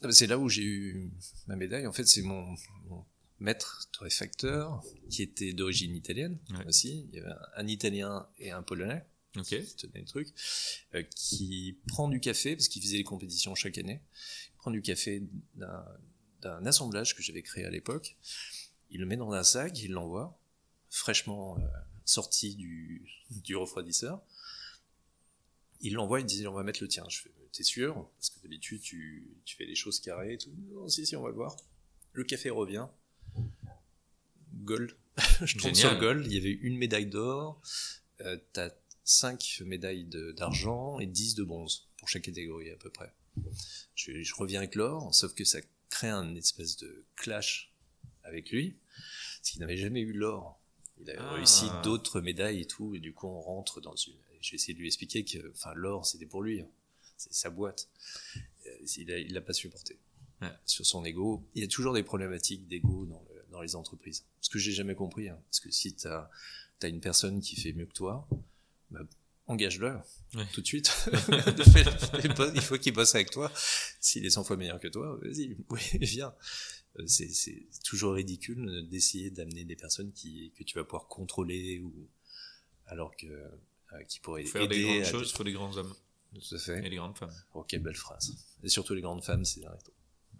S1: Ah bah, C'est là où j'ai eu ma médaille. En fait, c'est mon, mon maître torréfacteur qui était d'origine italienne
S2: Ouais.
S1: aussi. Il y avait un, un Italien et un Polonais
S2: Ok.
S1: qui tenaient le truc, euh, qui prend du café parce qu'il faisait les compétitions chaque année. Il prend du café d'un assemblage que j'avais créé à l'époque. Il le met dans un sac, il l'envoie fraîchement euh, sorti du, du refroidisseur. Il l'envoie, il dit on va mettre le tien. Je fais t'es sûr? Parce que d'habitude tu, tu fais les choses carrées et tout. Non, si, si, on va le voir. Le café revient. Gold. Je tombe sur le gold. Il y avait une médaille d'or. Euh, T'as 5 médailles d'argent et 10 de bronze pour chaque catégorie à peu près. Je, je reviens avec l'or, sauf que ça crée un espèce de clash avec lui, parce qu'il n'avait jamais eu l'or. Il a
S2: Ah.
S1: réussi d'autres médailles et tout, et du coup on rentre dans une... J'ai essayé de lui expliquer que enfin, l'or c'était pour lui, hein. c'est sa boîte. Euh, Il il l'a pas supporté.
S2: Ouais.
S1: Sur son ego, il y a toujours des problématiques d'ego dans, le- dans les entreprises. Ce que j'ai jamais compris, hein. parce que si tu as, une personne qui fait mieux que toi, bah, engage-le
S2: Ouais.
S1: tout de suite. Il faut qu'il bosse avec toi. S'il est 100 fois meilleur que toi, vas-y, oui, viens. Euh, C'est c'est toujours ridicule d'essayer d'amener des personnes qui, que tu vas pouvoir contrôler ou alors que euh, qui pourraient
S2: Pour faire
S1: aider
S2: des grandes
S1: à-
S2: choses, il faut des grands hommes
S1: Tout à fait.
S2: et des grandes femmes.
S1: Oh, quelle belle phrase. Et surtout les grandes femmes, c'est temps.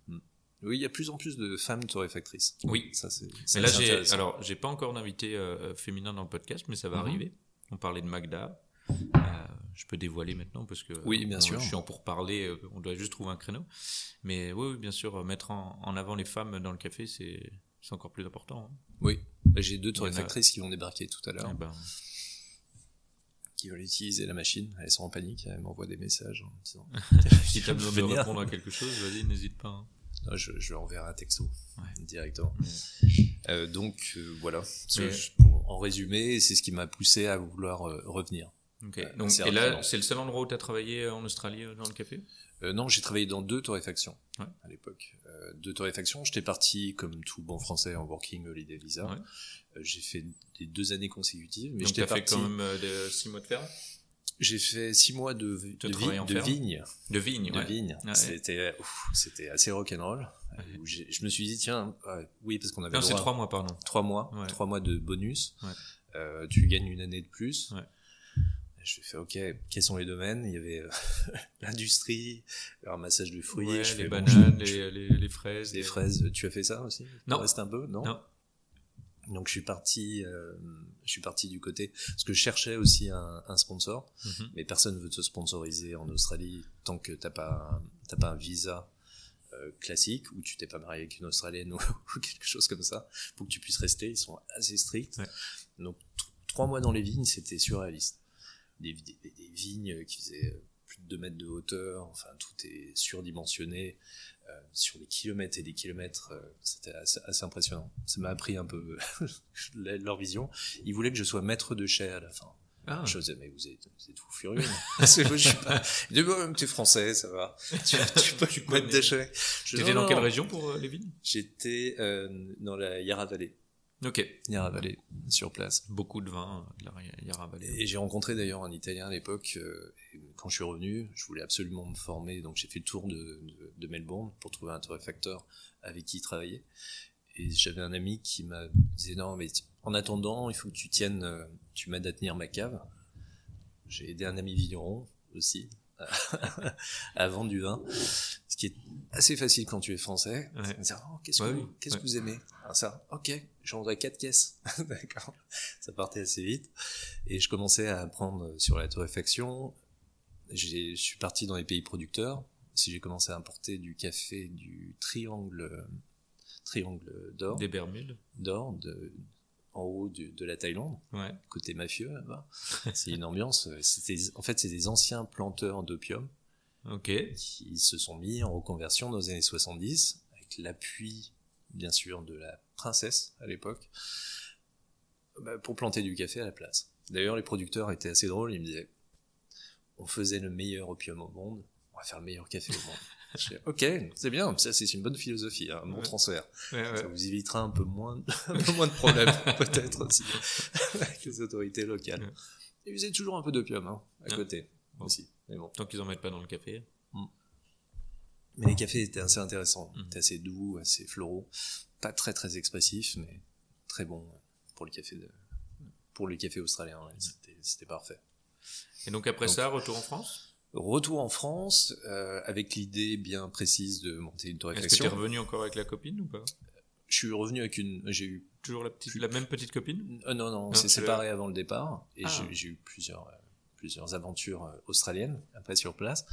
S1: Mm. Oui, il y a de plus en plus de femmes torréfactrices.
S2: Oui.
S1: Ça, c'est.
S2: Mais
S1: c'est
S2: là, j'ai alors j'ai pas encore d'invité euh, féminin dans le podcast, mais ça va
S1: Mhm.
S2: arriver. On parlait de Magda. Euh, je peux dévoiler maintenant parce que
S1: Oui, bien
S2: on-
S1: sûr.
S2: je suis en pour parler. on doit juste trouver un créneau. Mais oui, oui, bien sûr, euh, mettre en, en avant les femmes dans le café, c'est encore plus important. hein.
S1: Oui. J'ai deux
S2: en a-
S1: torréfactrices qui vont débarquer tout à l'heure,
S2: Eh ben,
S1: qui veulent utiliser la machine. Elles sont en panique, elles m'envoient des messages en disant
S2: si tu as besoin de répondre à quelque chose, vas-y, n'hésite pas. hein.
S1: Je, je leur enverrai un texto
S2: Ouais.
S1: directement. Euh, donc euh, voilà. Ce-
S2: Mais-
S1: je- en résumé, c'est ce qui m'a poussé à vouloir euh, revenir. Euh,
S2: Donc, et là, c'est le seul endroit où tu as travaillé euh, en Australie dans le café?
S1: Euh, non, j'ai travaillé dans deux torréfactions
S2: Ouais.
S1: à l'époque. Euh, deux torréfactions. J'étais parti comme tout bon français en working holiday visa.
S2: Ouais.
S1: Euh, j'ai fait des deux années consécutives, mais
S2: Donc, tu fait quand même de 6 mois de ferme?
S1: J'ai fait six mois de, de, vi- de vigne.
S2: De vigne,
S1: de
S2: ouais.
S1: vigne.
S2: Ouais.
S1: C'était, assez rock'n'roll.
S2: Ouais.
S1: Je me suis dit, tiens, euh, oui, parce qu'on avait
S2: Non, c'est 3 mois, pardon.
S1: trois mois, trois mois de bonus. Euh, tu gagnes une année de plus. Je fais, ok, quels sont les domaines? Il y avait euh, l'industrie, le ramassage de fruits, je
S2: les
S1: fais,
S2: bananes,
S1: je- je-
S2: les, les, les fraises.
S1: les
S2: les-
S1: fraises. Tu as fait ça aussi?
S2: Non.
S1: Reste un peu, non?
S2: Non.
S1: Donc je suis parti, euh, je suis parti du côté parce que je cherchais aussi un, un sponsor,
S2: Mhm.
S1: mais personne ne veut te sponsoriser en Australie tant que t'as pas t'as pas un visa euh, classique ou tu t'es pas marié avec une Australienne ou, ou quelque chose comme ça pour que tu puisses rester. Ils sont assez stricts.
S2: Ouais.
S1: Donc trois mois dans les vignes, c'était surréaliste. Des, des, des vignes qui faisaient euh, plus de 2 mètres de hauteur, enfin tout est surdimensionné euh, sur des kilomètres et des kilomètres, euh, c'était assez, assez, impressionnant. Ça m'a appris un peu leur vision. Ils voulaient que je sois maître de chai à la fin. Ah. Je disais, mais vous êtes, vous êtes fou furieux. c'est je suis pas. Tu es français, ça va. Tu, tu peux tu mettre des chais.
S2: T'étais dans quelle région pour euh, les vignes?
S1: J'étais euh, dans la Yarra Valley.
S2: Ok.
S1: Yarra Valley, sur place.
S2: Beaucoup de vin, la Yarra Valley.
S1: Et j'ai rencontré d'ailleurs un Italien à l'époque. Euh, quand je suis revenu, je voulais absolument me former, donc j'ai fait le tour de, de, de Melbourne pour trouver un torréfacteur avec qui travailler. Et j'avais un ami qui m'a dit non mais en attendant, il faut que tu tiennes, euh, tu m'aides à tenir ma cave. J'ai aidé un ami vigneron aussi à vendre du vin, ce qui est assez facile quand tu es français. Ouais. Oh, qu'est-ce que, vous, qu'est-ce que vous aimez? Ça, ok, j'en voudrais quatre caisses. D'accord. Ça partait assez vite. Et je commençais à apprendre sur la torréfaction. Je suis parti dans les pays producteurs. Si j'ai commencé à importer du café du triangle, triangle d'or.
S2: Des Bermudes.
S1: D'or, de, en haut de la Thaïlande,
S2: ouais.
S1: côté mafieux là-bas. c'est une ambiance. C'était, en fait, c'est des anciens planteurs d'opium qui se sont mis en reconversion dans les années 70 avec l'appui, bien sûr, de la princesse à l'époque bah, pour planter du café à la place. D'ailleurs, les producteurs étaient assez drôles. Ils me disaient, on faisait le meilleur opium au monde, on va faire le meilleur café au monde ok, c'est bien, ça c'est une bonne philosophie, un bon transfert. Ça vous évitera un peu moins, un peu moins de problèmes, peut-être aussi, avec les autorités locales. Et vous avez toujours un peu d'opium, hein, à côté, aussi. Mais bon.
S2: Tant qu'ils en mettent pas dans le café.
S1: Mm. Mais les cafés étaient assez intéressants, mm. étaient assez doux, assez floraux, pas très très expressifs, mais très bons pour le café de, pour les cafés australiens, c'était parfait.
S2: Et donc après ça, retour en France?
S1: Retour en France euh, avec l'idée bien précise de monter une torréfaction.
S2: Est-ce que tu es revenu encore avec la copine ou pas?
S1: Je suis revenu avec une. J'ai eu
S2: toujours la petite, la même petite copine?
S1: Euh, Non, non, on s'est séparés avant le départ et ah. j'ai eu plusieurs euh, plusieurs aventures euh, australiennes après sur place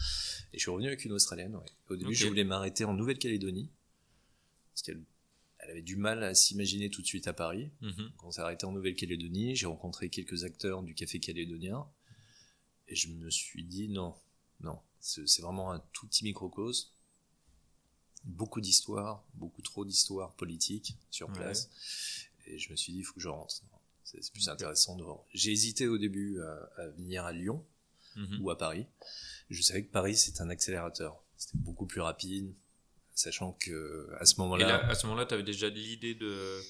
S1: et je suis revenu avec une australienne. Ouais. Au début, je voulais m'arrêter en Nouvelle-Calédonie parce qu'elle elle avait du mal à s'imaginer tout de suite à Paris. Mm on s'est arrêté en Nouvelle-Calédonie, j'ai rencontré quelques acteurs du café calédonien et je me suis dit non, non, c'est vraiment un tout petit microcosme. Beaucoup d'histoires, beaucoup trop d'histoires politiques sur place. Et je me suis dit, il faut que je rentre. C'est plus intéressant de voir. J'ai hésité au début à, venir à Lyon mhm. ou à Paris. Je savais que Paris, c'est un accélérateur. C'était beaucoup plus rapide, sachant que à ce moment-là.
S2: à ce moment-là, tu avais déjà l'idée de,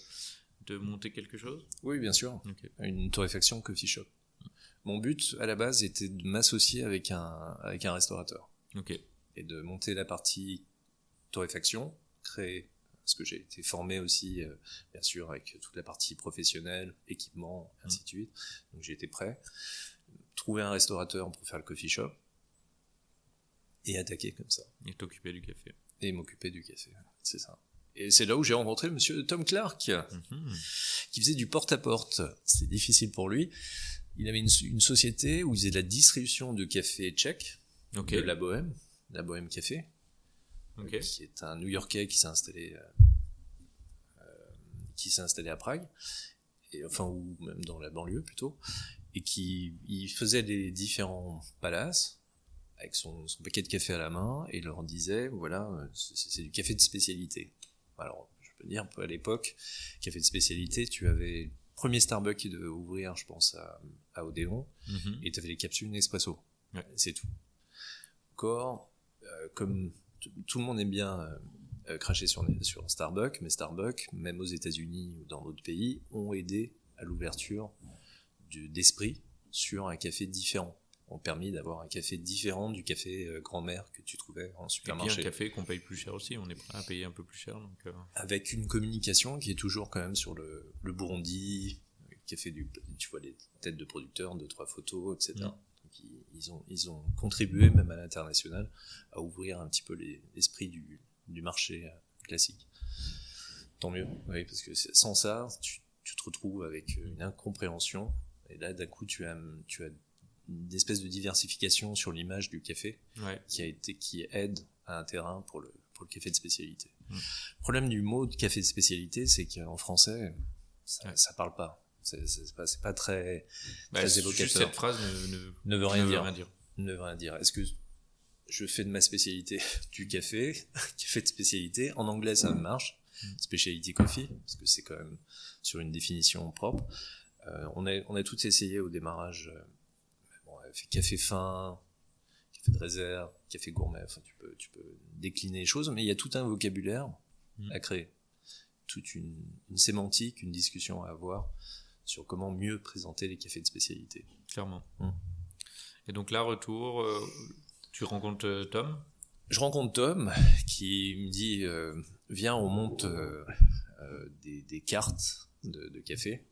S2: de monter quelque chose?
S1: Oui, bien sûr. Une torréfaction coffee shop. Mon but à la base était de m'associer avec un avec un restaurateur.
S2: Ok.
S1: Et de monter la partie torréfaction, créer parce que j'ai été formé aussi, euh, bien sûr, avec toute la partie professionnelle, équipement, ainsi de suite. Donc j'ai été prêt. Trouver un restaurateur pour faire le coffee shop et attaquer comme ça.
S2: Et t'occuper du café.
S1: Et m'occuper du café, c'est ça. Et c'est là où j'ai rencontré monsieur Tom Clark, mhm. qui faisait du porte-à-porte. C'était difficile pour lui. Il avait une, société où il faisait de la distribution de café tchèque, de la Bohème, la Bohème Café, qui est un New-Yorkais qui s'est installé, euh, euh, qui s'est installé à Prague, et enfin ou même dans la banlieue plutôt, et qui il faisait des différents palaces avec son, son paquet de café à la main et leur disait voilà c'est du café de spécialité. Alors je peux dire un peu à l'époque café de spécialité tu avais premier Starbucks qui devait ouvrir, je pense, à, à Odéon, mhm. et tu avais les capsules Nespresso. C'est tout. Encore, euh, comme tout le monde aime bien euh, euh, cracher sur, sur Starbucks, mais Starbucks, même aux États-Unis ou dans d'autres pays, ont aidé à l'ouverture d'esprit sur un café différent ont permis d'avoir un café différent du café euh, grand-mère que tu trouvais en supermarché.
S2: Et un café qu'on paye plus cher aussi, on est prêt à payer un peu plus cher. Donc, euh.
S1: Avec une communication qui est toujours quand même sur le, le Burundi, café du, tu vois les têtes de producteurs, deux trois photos, etc. Mm. Donc, ils, ont ils ont contribué même à l'international à ouvrir un petit peu l'esprit du, du marché euh, classique. Tant mieux, oui, parce que sans ça, tu, tu te retrouves avec une incompréhension. Et là, d'un coup, tu as, tu as une espèce de diversification sur l'image du café qui a été qui aide à un terrain pour le pour le café de spécialité. Mm. Le problème du mot de café de spécialité, c'est qu'en français, ça, ça parle pas. C'est pas, pas très, bah, très évocateur.
S2: cette phrase ne,
S1: ne, veut rien, dire. Ne veut rien dire. Est-ce que je fais de ma spécialité du café, café de spécialité? En anglais, ça marche. Mm. Speciality coffee, parce que c'est quand même sur une définition propre. Euh, on, a, on a tout essayé au démarrage. Fait café fin, café de réserve, café gourmet. Enfin, tu peux, tu peux décliner les choses, mais il y a tout un vocabulaire mm. à créer, toute une, une, sémantique, une discussion à avoir sur comment mieux présenter les cafés de spécialité.
S2: Clairement. Mm. Et donc là, retour, euh, tu rencontres euh, Tom?
S1: Je rencontre Tom qui me dit euh, Viens, on monte des, des, cartes de, de café.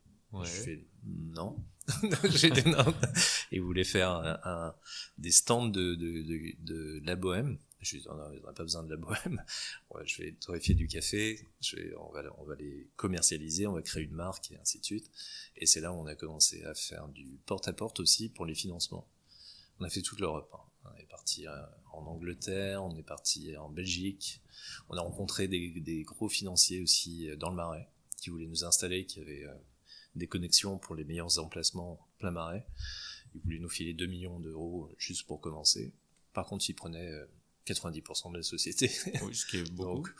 S1: Je fais non. Il voulait faire un, des stands de, de, de, de la bohème. Je lui dis, on n'a pas besoin de la bohème. je vais torréfier du café. Je vais, on, va, on va les commercialiser, on va créer une marque et ainsi de suite. Et c'est là où on a commencé à faire du porte-à-porte aussi pour les financements. On a fait toute l'Europe. Hein. On est parti euh, en Angleterre, on est parti en Belgique. On a rencontré des, des gros financiers aussi euh, dans le Marais qui voulaient nous installer, qui avaient euh, des connexions pour les meilleurs emplacements plein Marais. Ils voulaient nous filer 2 millions d'euros juste pour commencer. Par contre, ils prenaient 90% de la société.
S2: Oui, ce qui est beaucoup. Donc,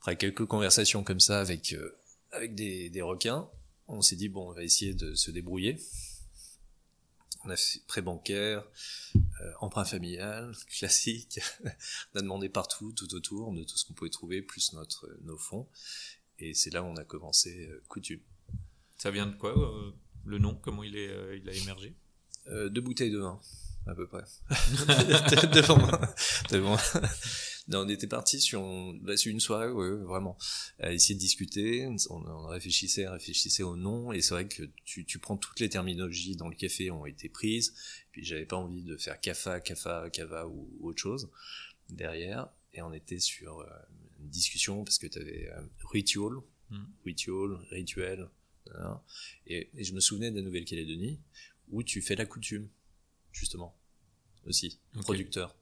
S1: après quelques conversations comme ça avec, avec des, des requins, on s'est dit, bon, on va essayer de se débrouiller on a fait prêt bancaire, euh, emprunt familial, classique. on a demandé partout, tout autour, de tout ce qu'on pouvait trouver, plus notre, nos fonds. Et c'est là où on a commencé euh, Coutume.
S2: Ça vient de quoi euh, le nom Comment il, est, il a émergé
S1: Deux bouteilles de vin, à peu près. devant, devant, on était parti sur, bah, sur une soirée, ouais, vraiment, à essayer de discuter. On, réfléchissait, réfléchissait au nom, et c'est vrai que tu, tu prends toutes les terminologies dans le café ont été prises. Puis j'avais pas envie de faire kafa, kafa, kava ou, autre chose derrière. Et on était sur euh, une discussion parce que tu avais euh, ritual, mm. ritual, rituel, et, et, je me souvenais de la Nouvelle-Calédonie où tu fais la coutume, justement, aussi, producteur.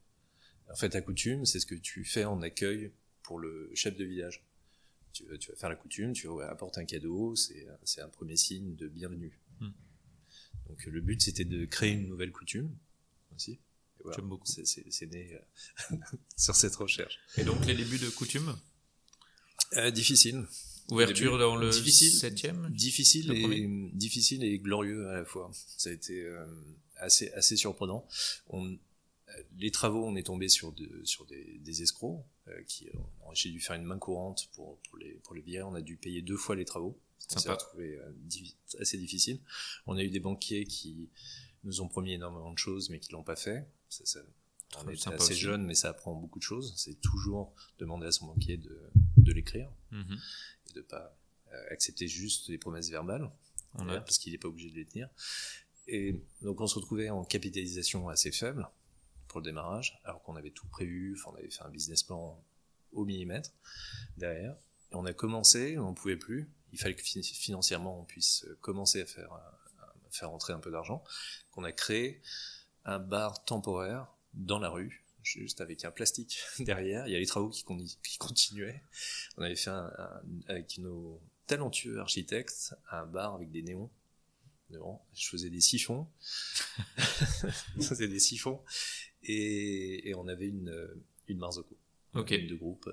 S1: En fait, la coutume, c'est ce que tu fais en accueil pour le chef de village. Tu, vas faire la coutume, tu apportes un cadeau, c'est un premier signe de bienvenue. Hmm. Donc le but, c'était de créer une nouvelle coutume aussi.
S2: J'aime beaucoup.
S1: C'est né euh, sur cette recherche.
S2: Et donc les débuts de coutume?
S1: Euh, Difficile.
S2: Ouverture dans le difficile, septième
S1: Difficile et, difficile et glorieux à la fois. Ça a été euh, assez, assez surprenant. On, les travaux, on est tombé sur, sur des, escrocs euh, qui j'ai dû faire une main courante pour, les pour les billets. On a dû payer deux fois les travaux. Ça s'est retrouvé euh, assez difficile. On a eu des banquiers qui nous ont promis énormément de choses, mais qui l'ont pas fait. Ça, on est assez jeune, mais ça apprend beaucoup de choses. C'est toujours demander à son banquier de, de l'écrire mm-hmm. et de pas euh, accepter juste des promesses verbales, parce qu'il n'est pas obligé de les tenir. Et donc on se retrouvait en capitalisation assez faible pour le démarrage, alors qu'on avait tout prévu, on avait fait un business plan au millimètre derrière. Et on a commencé, on ne pouvait plus. Il fallait que financièrement on puisse commencer à faire, à faire entrer un peu d'argent. Qu'on a créé un bar temporaire dans la rue, juste avec un plastique derrière. Il y a les travaux qui, qui continuaient. On avait fait un, avec nos talentueux architectes un bar avec des néons je faisais des siphons. je faisais des siphons et, on avait une, une Marzocco.
S2: Une
S1: de groupe.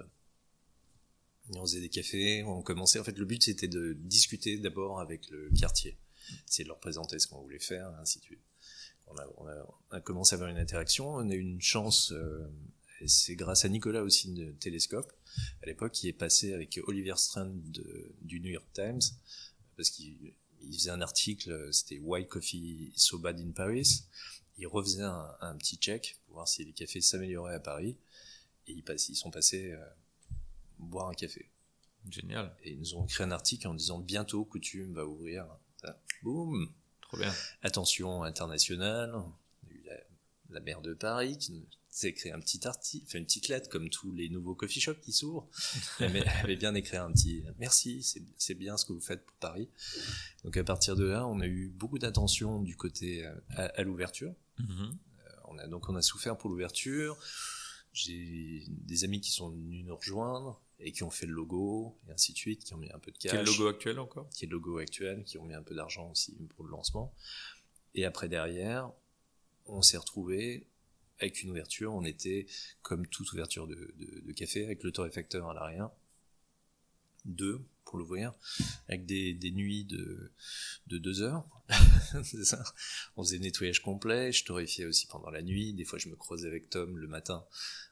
S1: on faisait des cafés, on commençait. En fait, le but c'était de discuter d'abord avec le quartier, c'est de leur présenter ce qu'on voulait faire, ainsi de suite. On a, on, a, commencé à avoir une interaction. On a eu une chance, euh, et c'est grâce à Nicolas aussi de Télescope, à l'époque, qui est passé avec Oliver Strand du New York Times, parce qu'il faisait un article, c'était Why Coffee is so bad in Paris ils refaisaient un, petit check pour voir si les cafés s'amélioraient à Paris. Et ils, ils sont passés euh, boire un café.
S2: Génial.
S1: Et ils nous ont écrit un article en disant bientôt Coutume va ouvrir. boum
S2: Trop bien.
S1: Attention internationale. La, la maire de Paris qui a écrit un petit article, fait une petite lettre comme tous les nouveaux coffee shops qui s'ouvrent. Elle avait bien écrit un petit merci, c'est bien ce que vous faites pour Paris. Donc à partir de là, on a eu beaucoup d'attention du côté euh, à l'ouverture. Mhm. Euh, on a, donc on a souffert pour l'ouverture. J'ai des amis qui sont venus nous rejoindre et qui ont fait le logo et ainsi de suite, qui ont mis un peu de cash.
S2: Quel logo actuel encore?
S1: Qui est le logo actuel, qui ont mis un peu d'argent aussi pour le lancement. Et après derrière, on s'est retrouvé avec une ouverture, on était comme toute ouverture de, de, café, avec le torréfacteur à l'arrière, deux pour l'ouvrir, avec des, des, nuits de, de deux heures. ça. On faisait nettoyage complet, je torréfiais aussi pendant la nuit. Des fois, je me croisais avec Tom le matin,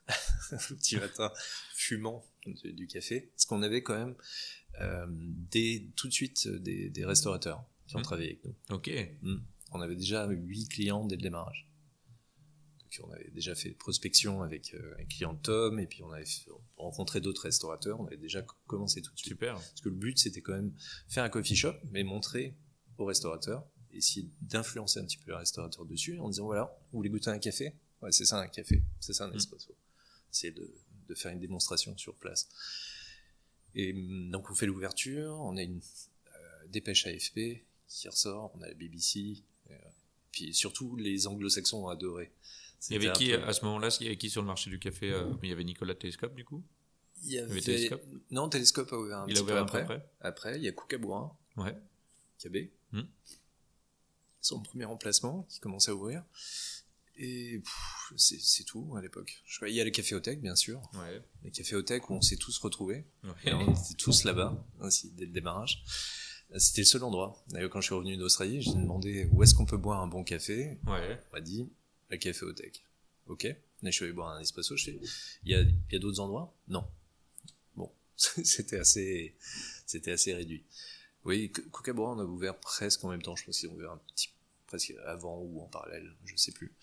S1: le petit matin, fumant du, café. Parce qu'on avait quand même euh, des, tout de suite des, des restaurateurs qui ont mmh. travaillé avec nous.
S2: Ok.
S1: Mmh. On avait déjà huit clients dès le démarrage on avait déjà fait prospection avec euh, un client Tom, et puis on avait rencontré d'autres restaurateurs, on avait déjà commencé tout de suite.
S2: Super.
S1: Parce que le but, c'était quand même faire un coffee shop, mais montrer aux restaurateurs, essayer d'influencer un petit peu les restaurateurs dessus, en disant, voilà, vous voulez goûter un café? Ouais, c'est ça un café, c'est ça un mm. espresso. C'est de, de, faire une démonstration sur place. Et mm, donc on fait l'ouverture, on a une euh, dépêche AFP qui ressort, on a la BBC, euh, puis surtout les anglo-saxons ont adoré.
S2: Il y avait qui à ce moment-là Il y avait qui sur le marché du café euh, Il y avait Nicolas Télescope du coup?
S1: Il y avait, Télescope? Non, Télescope a ouvert un il a ouvert peu après. après. il y a Koukaboura.
S2: Ouais.
S1: Cabé. Hmm. Son premier emplacement qui commençait à ouvrir. Et c'est tout à l'époque. Il y a le Caféothèque, bien sûr.
S2: Ouais.
S1: Les Caféothèques où on s'est tous retrouvés. Ouais. on était tous là-bas, ainsi, dès le démarrage. C'était le seul endroit. D'ailleurs, quand je suis revenu d'Australie, j'ai demandé où est-ce qu'on peut boire un bon café.
S2: Ouais.
S1: On m'a dit la caféothèque. Ok. je suis allé boire un espresso. Je il y a, il y a d'autres endroits? Non. Bon, c'était assez, c'était assez réduit. Oui, Kookaburra, on a ouvert presque en même temps. Je pense qu'ils ont ouvert un petit, presque avant ou en parallèle, je sais plus.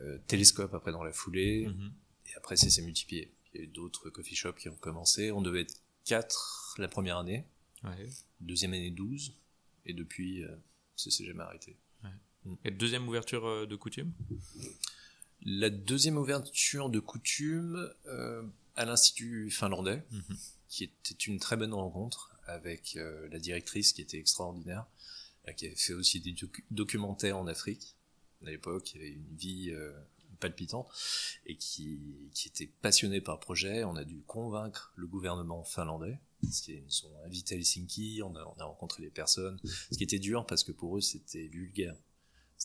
S1: Euh, télescope après dans la foulée. Mm-hmm. Et après, c'est s'est multiplié. Il y a eu d'autres coffee shops qui ont commencé. On devait être 4 la première année.
S2: Ouais.
S1: Deuxième année 12. Et depuis, euh, ça s'est jamais arrêté.
S2: Et deuxième ouverture euh, de coutume
S1: La deuxième ouverture de coutume euh, à l'Institut finlandais, mhm. qui était une très bonne rencontre avec euh, la directrice qui était extraordinaire, qui avait fait aussi des documentaires en Afrique à l'époque, qui avait une vie palpitante et qui, qui était passionné par le projet. On a dû convaincre le gouvernement finlandais parce qu'ils nous ont invités à Helsinki, on a, on a rencontré des personnes, ce qui était dur parce que pour eux c'était vulgaire.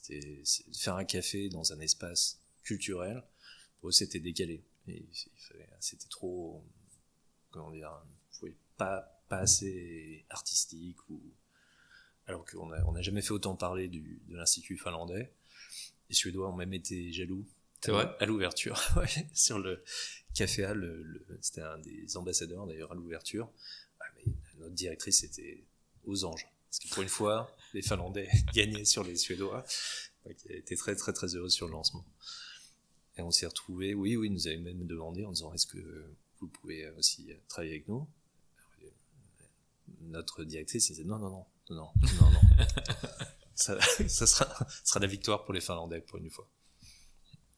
S1: C'était faire un café dans un espace culturel. Pour eux, c'était décalé. C'était trop, comment dire, pas, pas assez artistique ou alors qu'on n'a on a jamais fait autant parler du, de l'institut finlandais. Les Suédois ont même été jaloux.
S2: C'est vrai?
S1: À l'ouverture, sur le café A, le, c'était un des ambassadeurs d'ailleurs à l'ouverture. Ah, mais notre directrice était aux anges. Parce que pour une fois, les Finlandais gagnaient sur les Suédois, qui était très très très heureux sur le lancement. Et on s'est retrouvé, oui, oui, nous avait même demandé en disant est-ce que vous pouvez aussi travailler avec nous? Notre directrice disait non, non, non, non, non, non, non. ça, ça, sera, sera la victoire pour les Finlandais pour une fois.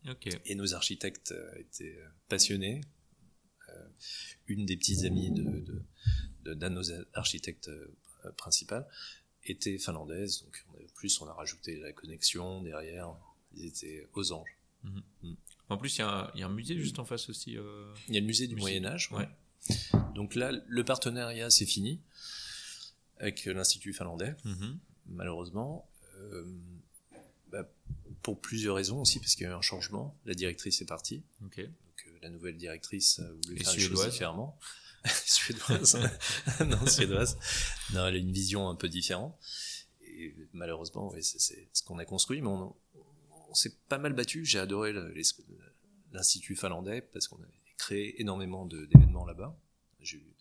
S2: Okay.
S1: Et nos architectes euh, étaient euh, passionnés. Euh, une des petites amies de, de, de, nos architectes principales était finlandaise, donc on a, plus on a rajouté la connexion derrière, ils étaient aux anges.
S2: Mhm. Mm. En plus, il y, a un musée juste en face aussi. Euh,
S1: il y a le musée du Moyen Âge. Ouais. Donc là, le partenariat c'est fini avec l'Institut finlandais, mhm. malheureusement. Euh, bah, pour plusieurs raisons aussi, parce qu'il y a eu un changement. La directrice est partie.
S2: Donc
S1: euh, la nouvelle directrice a voulu faire les choses différemment. suédoise. non, suédoise. Non, elle a une vision un peu différente. Et malheureusement, oui, c'est ce qu'on a construit, mais on, s'est pas mal battu. J'ai adoré l'Institut finlandais parce qu'on a créé énormément d'événements là-bas. J'ai eu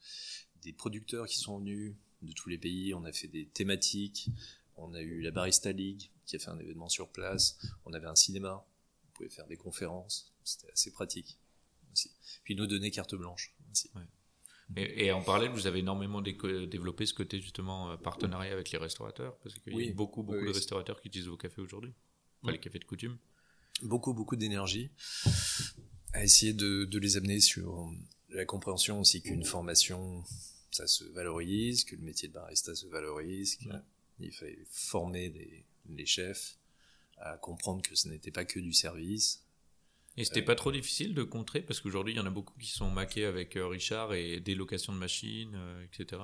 S1: des producteurs qui sont venus de tous les pays. On a fait des thématiques. On a eu la Barista League qui a fait un événement sur place. On avait un cinéma. On pouvait faire des conférences. C'était assez pratique aussi. Puis nous donner carte blanche aussi.
S2: Et, en parallèle, vous avez énormément développé ce côté justement euh, partenariat avec les restaurateurs, parce qu'il y a beaucoup, beaucoup de restaurateurs qui utilisent vos cafés aujourd'hui, enfin les cafés de coutume.
S1: Beaucoup, beaucoup d'énergie à essayer de, de, les amener sur la compréhension aussi qu'une formation, ça se valorise, que le métier de barista se valorise, qu'il fallait former les, les chefs à comprendre que ce n'était pas que du service,
S2: et c'était pas trop difficile de contrer parce qu'aujourd'hui il y en a beaucoup qui sont maqués avec euh, Richard et des locations de machines, euh, etc.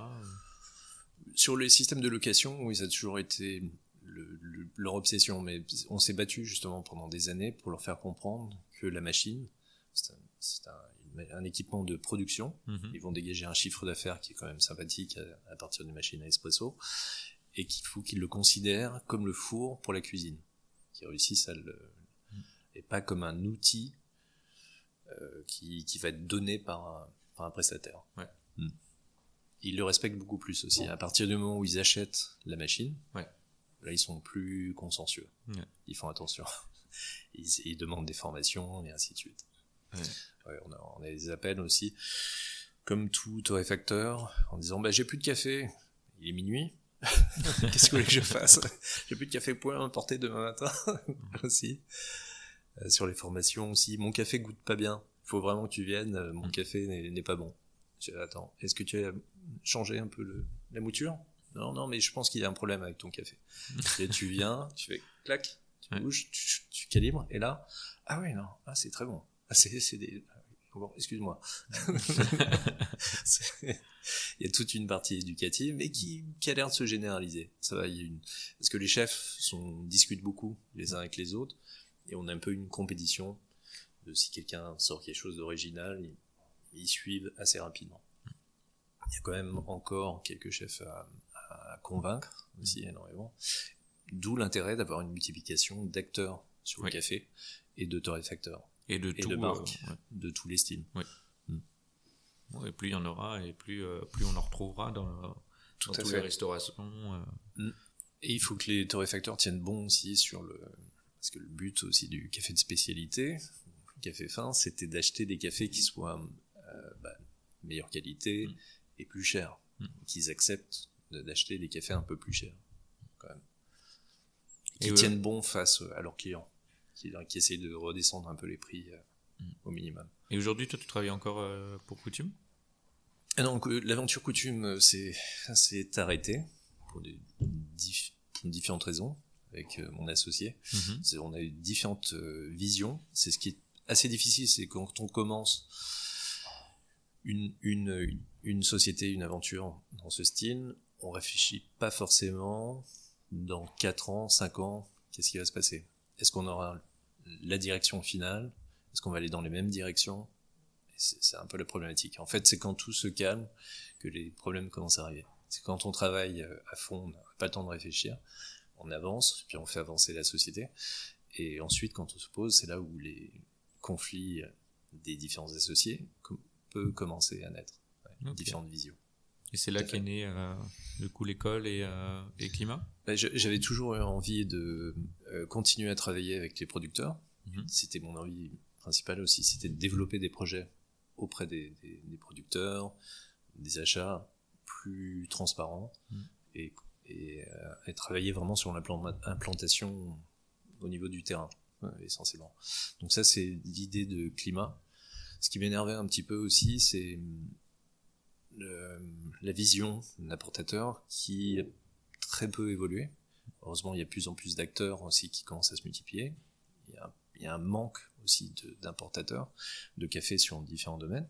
S1: Sur les systèmes de location, oui, ça a toujours été leur obsession. Mais on s'est battu justement pendant des années pour leur faire comprendre que la machine, c'est un, équipement de production. Mhm. Ils vont dégager un chiffre d'affaires qui est quand même sympathique à, partir d'une machine à espresso, et qu'il faut qu'ils le considèrent comme le four pour la cuisine, qu'ils réussissent à le. Et pas comme un outil euh, qui, qui, va être donné par un, par un prestataire. Ouais. Hmm. Ils le respectent beaucoup plus aussi. À partir du moment où ils achètent la machine, ouais. là ils sont plus consensueux. Ils font attention. Ils, ils, demandent des formations et ainsi de suite. On, a, on, a, des appels aussi, comme tout torréfacteur, en disant bah, j'ai plus de café, il est minuit. Qu'est-ce que vous voulez que je fasse? J'ai plus de café pour importer demain matin aussi. Euh, sur les formations aussi. Mon café goûte pas bien. Il faut vraiment que tu viennes. Euh, mon mm. café n'est pas bon. attends, est-ce que tu as changé un peu le, la mouture? Non, non, mais je pense qu'il y a un problème avec ton café. et tu viens, tu fais clac, tu bouges, tu, calibres, et là, ah oui, non, ah, c'est très bon. Ah, c'est des... Bon, excuse-moi. il y a toute une partie éducative, mais qui, qui a l'air de se généraliser. Ça va, il y a une... Parce que les chefs sont, discutent beaucoup les uns avec les autres et on a un peu une compétition de si quelqu'un sort quelque chose d'original, ils, suivent assez rapidement. Il y a quand même encore quelques chefs à, convaincre aussi énormément. D'où l'intérêt d'avoir une multiplication d'acteurs sur le café et de torréfacteurs
S2: et de,
S1: de marques de tous les styles. Oui.
S2: Hmm. et plus il y en aura et plus plus on en retrouvera dans, toutes les restaurations. Euh.
S1: Hmm. Et il faut que les torréfacteurs tiennent bon aussi sur le parce que le but aussi du café de spécialité, le café fin, c'était d'acheter des cafés qui soient euh, bah, meilleure qualité mm. et plus chers. Mm. Qu'ils acceptent d'acheter des cafés un peu plus chers, quand même. Qui tiennent bon face à leurs clients, qui, qui essayent de redescendre un peu les prix euh, mm. au minimum.
S2: Et aujourd'hui, toi, tu travailles encore euh, pour Coutume?
S1: Ah Donc, l'aventure Coutume, c'est arrêté pour, des, pour différentes raisons avec euh, mon associé. Mhm. On a eu différentes euh, visions. C'est ce qui est assez difficile, c'est quand on commence une, une, une société, une aventure dans ce style, on réfléchit pas forcément dans 4 ans, 5 ans, qu'est-ce qui va se passer? Est-ce qu'on aura la direction finale? Est-ce qu'on va aller dans les mêmes directions? C'est un peu la problématique. En fait, c'est quand tout se calme que les problèmes commencent à arriver. C'est quand on travaille euh, à fond, on n'a pas le temps de réfléchir on avance, puis on fait avancer la société. Et ensuite, quand on se pose, c'est là où les conflits des différents associés peuvent commencer à naître. Différentes visions.
S2: Et c'est là qu'est né euh, du coup l'école et, euh, et climat?
S1: Bah, J'avais toujours eu envie de euh, continuer à travailler avec les producteurs. Mhm. C'était mon envie principale aussi, c'était de développer des projets auprès des, producteurs, des achats plus transparents mhm. et et, euh, et travailler vraiment sur l'implantation au niveau du terrain, essentiellement. Donc ça, c'est l'idée de climat. Ce qui m'énervait un petit peu aussi, c'est la vision de l'importateur qui a très peu évolué. Heureusement, il y a de plus en plus d'acteurs aussi qui commencent à se multiplier. Il y a, un manque aussi d'importateurs de, café sur différents domaines,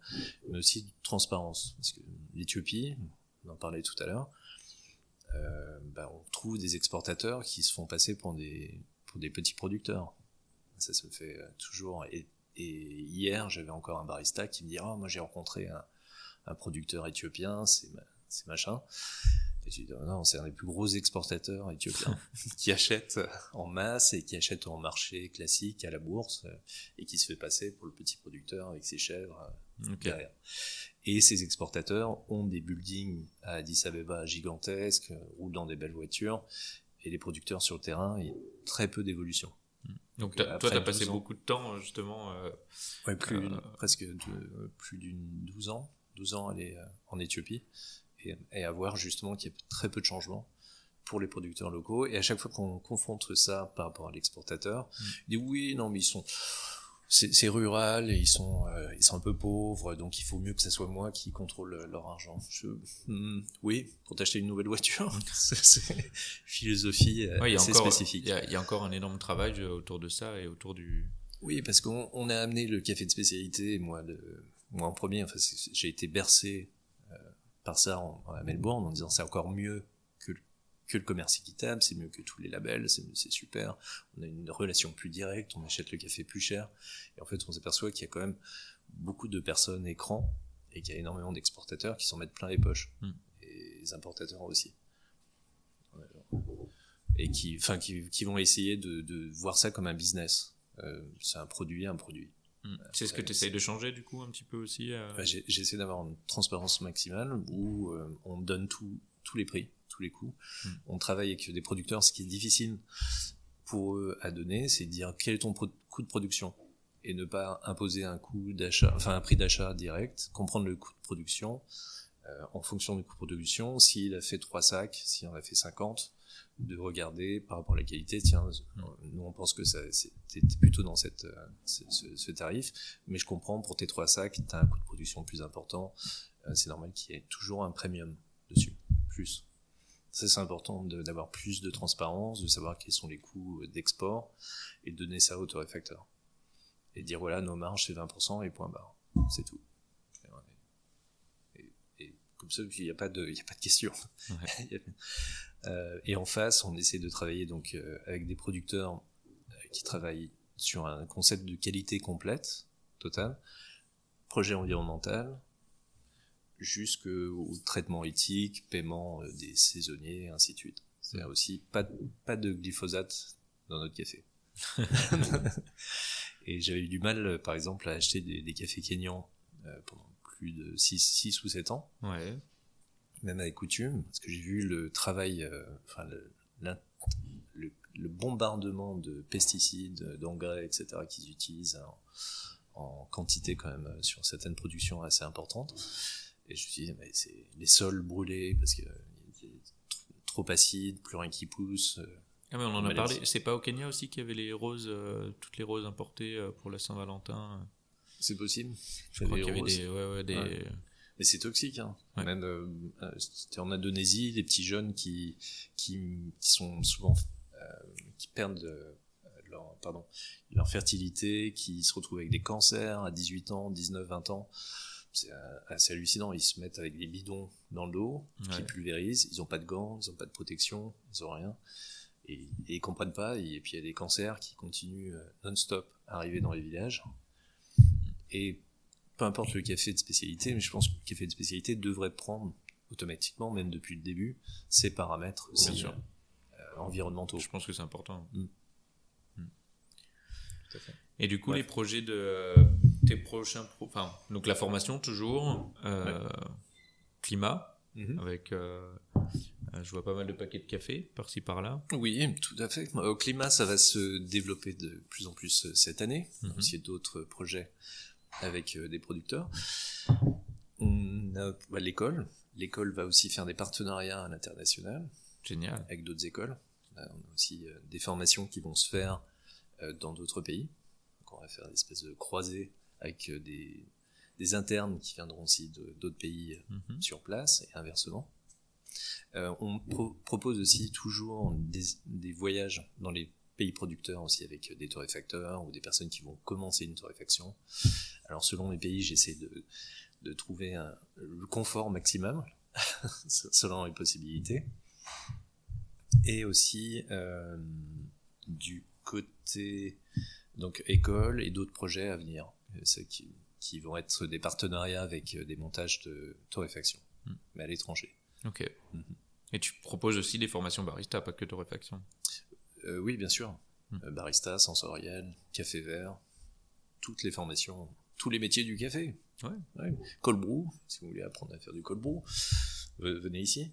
S1: mais aussi de transparence. Parce que l'Éthiopie, on en parlait tout à l'heure, euh, bah, on trouve des exportateurs qui se font passer pour des, pour des petits producteurs. Ça se fait euh, toujours. Et, et hier, j'avais encore un barista qui me dit, ah, moi j'ai rencontré un, un, producteur éthiopien, c'est machin. Et je dis, oh non, c'est un des plus gros exportateurs éthiopiens qui achète en masse et qui achète en marché classique à la bourse et qui se fait passer pour le petit producteur avec ses chèvres euh, derrière. Et ces exportateurs ont des buildings à Addis Abeba gigantesques, roulent dans des belles voitures, et les producteurs sur le terrain, il y a très peu d'évolution.
S2: Hmm. Donc, toi, tu as passé beaucoup de temps, justement. Euh,
S1: ouais, plus, euh, presque de, plus d'une 12 ans, 12 ans aller euh, en Éthiopie, et, et à voir justement qu'il y a très peu de changements pour les producteurs locaux. Et à chaque fois qu'on confronte ça par rapport à l'exportateur, hmm. il dit oui, non, mais ils sont c'est rural et ils sont euh, ils sont un peu pauvres donc il faut mieux que ce soit moi qui contrôle leur argent. Je, hmm, oui pour t'acheter une nouvelle voiture. C'est philosophie euh, assez spécifique.
S2: il y, a, encore un énorme travail euh, autour de ça et autour du
S1: oui parce qu'on a amené le café de spécialité moi le moi en premier. Enfin j'ai été bercé par ça en, à Melbourne en disant c'est encore mieux que le commerce équitable, c'est mieux que tous les labels, c'est c'est super. On a une relation plus directe, on achète le café plus cher. Et en fait, on s'aperçoit qu'il y a quand même beaucoup de personnes écrans et qu'il y a énormément d'exportateurs qui s'en mettent plein les poches.
S2: Mm.
S1: Et les importateurs aussi. Et qui, enfin, qui, qui vont essayer de, de voir ça comme un business. Euh, c'est un produit, un produit.
S2: Mm. C'est ce que tu essayes de changer du coup un petit peu aussi euh,
S1: Enfin, J'essaie d'avoir une transparence maximale où euh, on donne tout, tous les prix, tous les coûts.
S2: Mm.
S1: On travaille avec des producteurs. Ce qui est difficile pour eux à donner, c'est de dire quel est ton coût de production? Et ne pas imposer un coût d'achat, enfin un prix d'achat direct, comprendre le coût de production euh, en fonction du coût de production. S'il a fait trois sacs, s'il en a fait 50, de regarder par rapport à la qualité. Tiens, nous on pense que ça, t'es plutôt dans cette, euh, ce, ce- tarif, mais je comprends pour tes trois sacs, t'as un coût de production plus important. Euh, c'est normal qu'il y ait toujours un premium dessus, plus. Ça, c'est important d'avoir plus de transparence, de savoir quels sont les coûts d'export et de donner ça au torréfacteur. Et dire voilà, nos marges c'est 20% et point barre. C'est tout. Et, comme ça, il n'y a pas de, il y a pas de question. Euh, et en face, on essaie de travailler donc euh, avec des producteurs euh, qui travaillent sur un concept de qualité complète, totale, projet environnemental, jusqu'au traitement éthique, paiement euh, des saisonniers, ainsi de suite. C'est aussi pas, de- pas de glyphosate dans notre café. et j'avais eu du mal, euh, par exemple, à acheter des, des cafés kényans euh, pendant plus de 6, ou 7 ans
S2: Ouais.
S1: même avec coutume, parce que j'ai vu le travail, euh, enfin le, le, le bombardement de pesticides, d'engrais, etc. qu'ils utilisent en, en quantité quand même sur certaines productions assez importantes. Et je me suis dit, mais c'est les sols brûlés parce que euh, il y a trop, acide, plus rien qui pousse. euh.
S2: Ah mais on en a parlé. C'est pas au Kenya aussi qu'il y avait les roses, euh, toutes les roses importées euh, pour la Saint-Valentin.
S1: C'est possible.
S2: Je crois qu'il y avait des, ouais, ouais, des.
S1: Ouais. Mais c'est toxique, hein. Même euh, euh, c'était en Indonésie, les petits jeunes qui qui, qui sont souvent qui perdent leur pardon leur fertilité, qui se retrouvent avec des cancers à 18 ans, 19, 20 ans. C'est euh, assez hallucinant. Ils se mettent avec des bidons dans le dos, qui pulvérisent. Ils ont pas de gants, ils ont pas de protection, ils ont rien. Et, et ils comprennent pas. Et, puis il y a des cancers qui continuent euh, non-stop à arriver dans les villages. Et peu importe le café de spécialité, mais je pense que le café de spécialité devrait prendre automatiquement, même depuis le début, ses paramètres aussi,
S2: Bien sûr.
S1: euh, environnementaux.
S2: Je pense que c'est important.
S1: Mm.
S2: Mm.
S1: Tout à fait.
S2: Et du coup,
S1: Ouais.
S2: les projets de tes prochains, pro- enfin, donc la formation toujours, euh, climat
S1: Mhm.
S2: avec, euh, euh, je vois pas mal de paquets de café par-ci par-là.
S1: Oui, tout à fait. Au climat, ça va se développer de plus en plus cette année.
S2: Mhm.
S1: On a aussi d'autres projets avec des producteurs. On a bah, l'école. L'école va aussi faire des partenariats à l'international
S2: Génial.
S1: avec d'autres écoles. On a aussi des formations qui vont se faire dans d'autres pays. Donc on va faire des espèces de croisées avec euh, des, des internes qui viendront aussi d'autres pays euh,
S2: Mhm.
S1: sur place et inversement. Euh, on pro- propose aussi toujours des, des voyages dans les pays producteurs aussi avec des torréfacteurs ou des personnes qui vont commencer une torréfaction. Alors selon les pays, j'essaie de, de trouver un- le confort maximum selon les possibilités. Et aussi euh, du côté donc école et d'autres projets à venir, ceux qui, qui vont être des partenariats avec euh, des montages de torréfaction,
S2: Mm.
S1: mais à l'étranger.
S2: Ok.
S1: Mhm.
S2: Et tu proposes aussi des formations barista, pas que de réfaction.
S1: Euh, oui, bien sûr.
S2: Mm.
S1: Euh, barista, sensoriel, café vert, toutes les formations, tous les métiers du café.
S2: Ouais.
S1: Cold brew, si vous voulez apprendre à faire du cold brew, venez ici.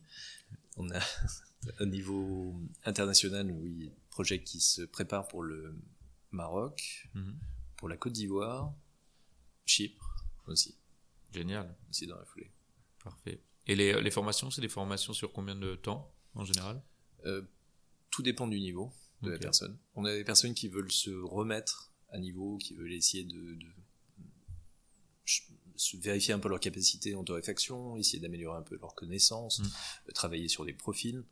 S1: On a au niveau international, oui, projet qui se prépare pour le Maroc,
S2: Mhm.
S1: pour la Côte d'Ivoire, Chypre aussi,
S2: Génial.
S1: aussi dans la foulée.
S2: Parfait. Et les, les formations, c'est des formations sur combien de temps en général?
S1: Euh, tout dépend du niveau de la personne. On a des personnes qui veulent se remettre à niveau, qui veulent essayer de, de ch- se vérifier un peu leur capacité en torréfaction, essayer d'améliorer un peu leurs connaissances,
S2: Mm.
S1: euh, travailler sur des profils.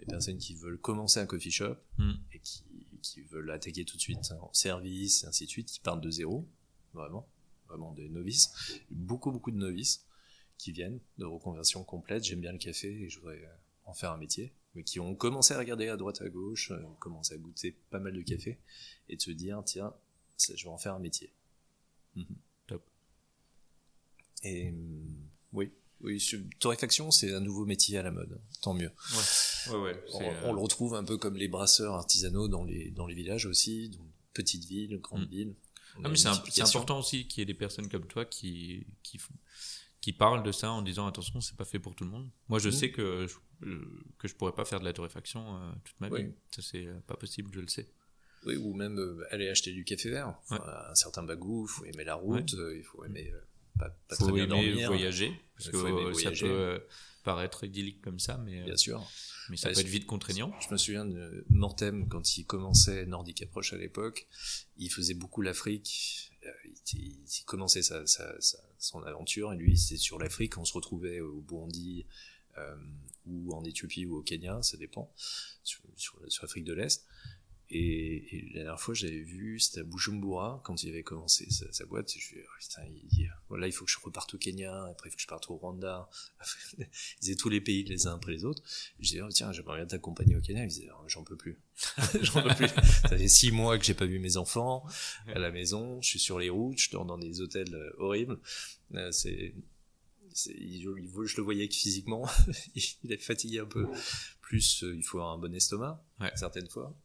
S1: Des personnes qui veulent commencer un coffee shop
S2: Mm.
S1: et qui, qui veulent attaquer tout de suite en service, et ainsi de suite, qui partent de zéro, vraiment, vraiment des novices. Beaucoup, beaucoup de novices qui viennent de reconversion complète. J'aime bien le café et je voudrais euh, en faire un métier, mais qui ont commencé à regarder à droite à gauche, euh, commencé à goûter pas mal de café, et de se dire, tiens, ça, je vais en faire un métier. Mhm.
S2: Top.
S1: Et hum, oui, oui, torréfaction, c'est un nouveau métier à la mode, tant mieux.
S2: Ouais, ouais.
S1: On,
S2: c'est,
S1: on
S2: euh,
S1: le retrouve un peu comme les brasseurs artisanaux dans les, dans les villages aussi, dans petites villes, grandes
S2: Mm.
S1: villes.
S2: Ah, mais c'est important aussi qu'il y ait des personnes comme toi qui, qui, font- qui parlent de ça en disant attention, c'est pas fait pour tout le monde. Moi, je
S1: Mhm.
S2: sais que je, euh, que je pourrais pas faire de la torréfaction euh, toute ma
S1: Oui.
S2: vie. Ça, c'est euh, pas possible, je le sais.
S1: Oui, ou même euh, aller acheter du café vert. Un certain bagou, il faut aimer la route, euh, il faut aimer pas, pas
S2: faut
S1: très bien
S2: aimer
S1: dormir.
S2: voyager, parce que
S1: voyager.
S2: ça peut paraître idyllique comme ça, mais,
S1: Bien sûr.
S2: Mais ça
S1: Ouais,
S2: peut être vite contraignant.
S1: Je me souviens de Mortem, quand il commençait Nordic Approach à l'époque, il faisait beaucoup l'Afrique. Euh, Il, il- il commençait sa, sa- sa- son aventure, et lui, c'était sur l'Afrique. On se retrouvait au Burundi, euh, ou en Éthiopie, ou au Kenya, ça dépend, sur, sur, sur l'Afrique de l'Est. Et, et la dernière fois, j'avais vu, c'était à Bujumbura, quand il avait commencé sa, sa boîte. et Je me suis dit, oh, putain, il, il- voilà, il faut que je reparte au Kenya, après il faut que je parte au Rwanda. Il faisait tous les pays les uns après les autres. Je disais, oh, tiens, j'aimerais bien t'accompagner au Kenya. Il disait, Oh, j'en peux plus. j'en peux plus. Ça fait six mois que j'ai pas vu mes enfants à la maison. Je suis sur les routes, je dors dans des hôtels euh, horribles. Euh, c'est, je le voyais que physiquement, il est fatigué un peu. Plus, euh, il faut avoir un bon estomac,
S2: Ouais.
S1: certaines fois.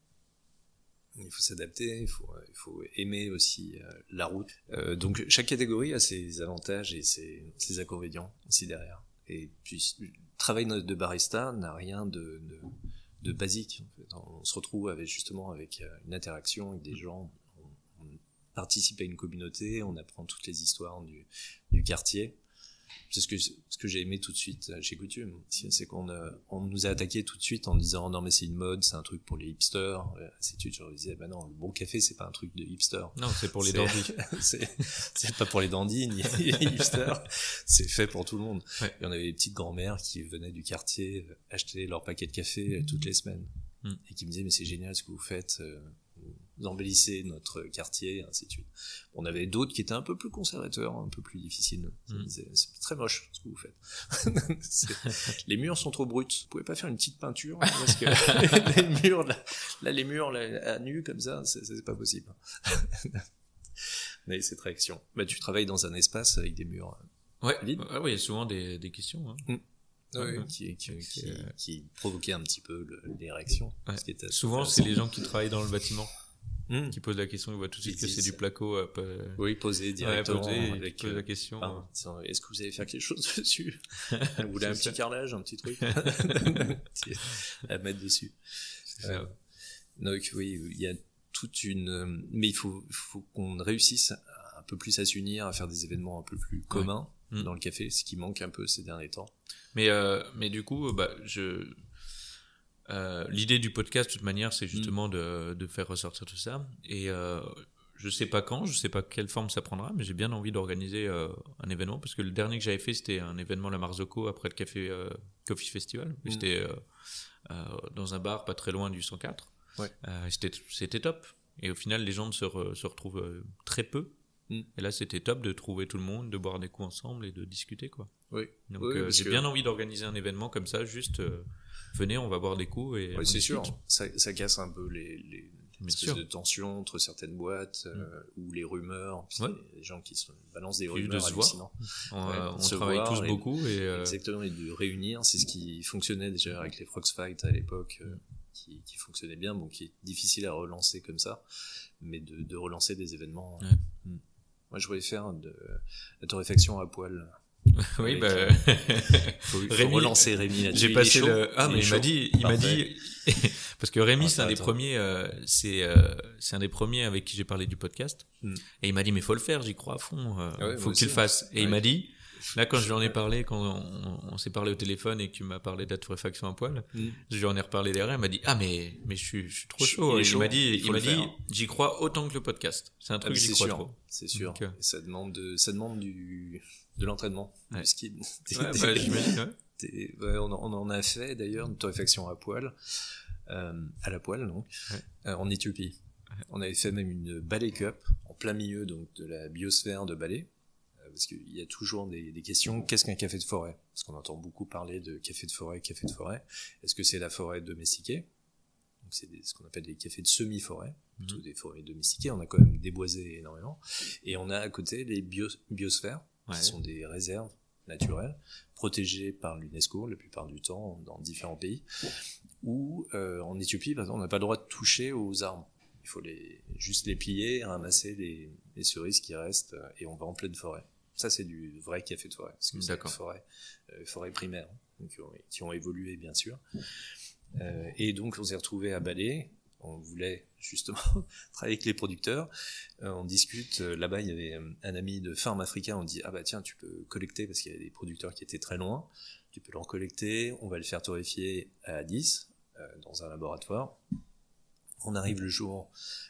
S1: Il faut s'adapter, il faut, euh, il faut aimer aussi euh, la route. Euh, donc chaque catégorie a ses avantages et ses, ses inconvénients aussi derrière. Et puis le travail de barista n'a rien de, de, de basique. On se retrouve avec justement avec une interaction avec des gens. On, on participe à une communauté, on apprend toutes les histoires du, du quartier. C'est ce que, ce que j'ai aimé tout de suite euh, chez Coutume. C'est qu'on euh, on nous a attaqué tout de suite en disant non mais c'est une mode, c'est un truc pour les hipsters. Euh, ainsi de suite. Je leur disais bah non, le bon café c'est pas un truc de hipster.
S2: Non, c'est pour les dandys.
S1: c'est pas pour les dandys ni les hipsters, c'est fait pour tout le monde.
S2: Ouais.
S1: Et on avait des petites grand-mères qui venaient du quartier euh, acheter leur paquet de café toutes les semaines
S2: Mm.
S1: et qui me disaient mais c'est génial ce que vous faites, vous embellissez notre quartier, et ainsi de suite. On avait d'autres qui étaient un peu plus conservateurs, un peu plus difficiles.
S2: Mm.
S1: C'est très moche ce que vous faites. Les murs sont trop bruts. Vous pouvez pas faire une petite peinture hein, parce que les murs là, là, les murs là, à nu comme ça, c'est pas possible. Mais c'est très action. Bah, tu travailles dans un espace avec des murs
S2: Ouais,
S1: Vide.
S2: ouais, ouais, il y a souvent des, des questions. hein.
S1: euh,
S2: Ouais.
S1: qui, qui, qui,
S2: euh.
S1: qui un petit peu le- les réactions.
S2: Ouais.
S1: ce qui était
S2: Souvent, c'est les gens qui travaillent dans le bâtiment
S1: Mm.
S2: qui posent la question, ils voient tout de suite que c'est du placo. euh, pas-
S1: Oui, poser
S2: Ouais,
S1: directement
S2: poser, et
S1: avec.
S2: la question. euh.
S1: disant, Est-ce que vous allez faire quelque chose dessus Vous voulez un
S2: ça.
S1: petit carrelage, un petit truc à mettre dessus. Euh, donc oui, il y a toute une, mais il faut, faut qu'on réussisse un peu plus à s'unir, à faire des événements un peu plus communs
S2: Mm.
S1: dans le café, ce qui manque un peu ces derniers temps.
S2: Mais, euh, mais du coup, bah, je. Euh, L'idée du podcast, de toute manière, c'est justement
S1: Mm.
S2: de, de faire ressortir tout ça. Et euh, je sais pas quand, je sais pas quelle forme ça prendra, mais j'ai bien envie d'organiser euh, un événement parce que le dernier que j'avais fait, c'était un événement La Marzocco après le café euh, Coffee Festival. Et
S1: Mm.
S2: C'était dans un bar pas très loin du 104.
S1: Ouais.
S2: Euh, et c'était top. Et au final, les gens se, re- se retrouvent très peu.
S1: Mm.
S2: Et là, c'était top de trouver tout le monde, de boire des coups ensemble et de discuter, quoi.
S1: Oui,
S2: Donc
S1: Oui,
S2: euh, j'ai
S1: que-
S2: bien envie d'organiser un événement comme ça, juste euh, venez, on va boire des coups et on
S1: c'est sûr. Ça, ça casse un peu les, les espèces de tensions entre certaines boîtes euh, ou les rumeurs.
S2: Ouais.
S1: Les gens qui se balancent des
S2: de
S1: rumeurs
S2: se voir. On,
S1: Ouais,
S2: on
S1: se
S2: travaille
S1: voir
S2: tous
S1: et-
S2: beaucoup et euh,
S1: Exactement, et de réunir, c'est ce qui fonctionnait déjà avec les Frogs Fight à l'époque, euh, qui, qui fonctionnait bien, bon, qui est difficile à relancer comme ça, mais de, de relancer des événements.
S2: Ouais.
S1: Moi, je voulais faire de la torréfaction à poil.
S2: oui, bah,
S1: euh, Faut, faut
S2: Rémi-
S1: relancer Rémi
S2: j'ai passé le. Ah, mais il m'a dit, il m'a dit, parce que Rémi, c'est un des premiers, euh, c'est, euh, c'est un des premiers avec qui j'ai parlé du podcast.
S1: Hmm.
S2: Et il m'a dit, mais faut le faire, j'y crois à fond, euh,
S1: Ah ouais,
S2: faut tu le fasses. Et il m'a dit, là, quand je lui en ai parlé, quand on, on s'est parlé au téléphone et que tu m'as parlé de la torréfaction à poil,
S1: Hmm.
S2: je lui en ai reparlé derrière, il m'a dit, ah, mais, mais je suis, je suis trop chaud.
S1: il
S2: m'a dit,
S1: il
S2: m'a dit,
S1: faire.
S2: j'y crois autant que le podcast. C'est un
S1: Ah,
S2: truc,
S1: mais
S2: j'y
S1: c'est
S2: crois
S1: sûr,
S2: trop.
S1: c'est sûr.
S2: Donc, euh,
S1: ça demande de, ça demande du, de l'entraînement,
S2: Ouais.
S1: du ski.
S2: Ouais, bah, j'imagine, ouais.
S1: on, en- on en a fait d'ailleurs une torréfaction à poil, euh, à la poêle donc, euh, en Éthiopie. On avait fait même une ballet cup en plein milieu donc de la biosphère de ballet. Parce qu'il y a toujours des, des questions. Qu'est-ce qu'un café de forêt? Parce qu'on entend beaucoup parler de café de forêt, café de forêt. Est-ce que c'est la forêt domestiquée? Donc c'est ce qu'on appelle des cafés de semi-forêt, plutôt
S2: Mhm.
S1: des forêts domestiquées. On a quand même déboisé énormément. Et on a à côté les bio- biosphères,
S2: Ouais.
S1: qui sont des réserves naturelles protégées par l'UNESCO la plupart du temps dans différents pays. Ou euh, en Éthiopie, par exemple, on n'a pas le droit de toucher aux arbres. Il faut les, juste les plier, ramasser les, les cerises qui restent euh, et on va en pleine forêt. Ça, c'est du vrai café de forêt. Parce que c'est forêt, euh, forêt primaire, hein, qui, ont, qui ont évolué, bien sûr. Euh, et donc, on s'est retrouvé à Balai. On voulait justement travailler avec les producteurs. Euh, on discute. euh, Là-bas, il y avait euh, un ami de Farm Africa. On dit Ah bah tiens, tu peux collecter parce qu'il y a des producteurs qui étaient très loin. Tu peux leur collecter. On va le faire torréfier à Addis, euh, dans un laboratoire. On arrive le jour,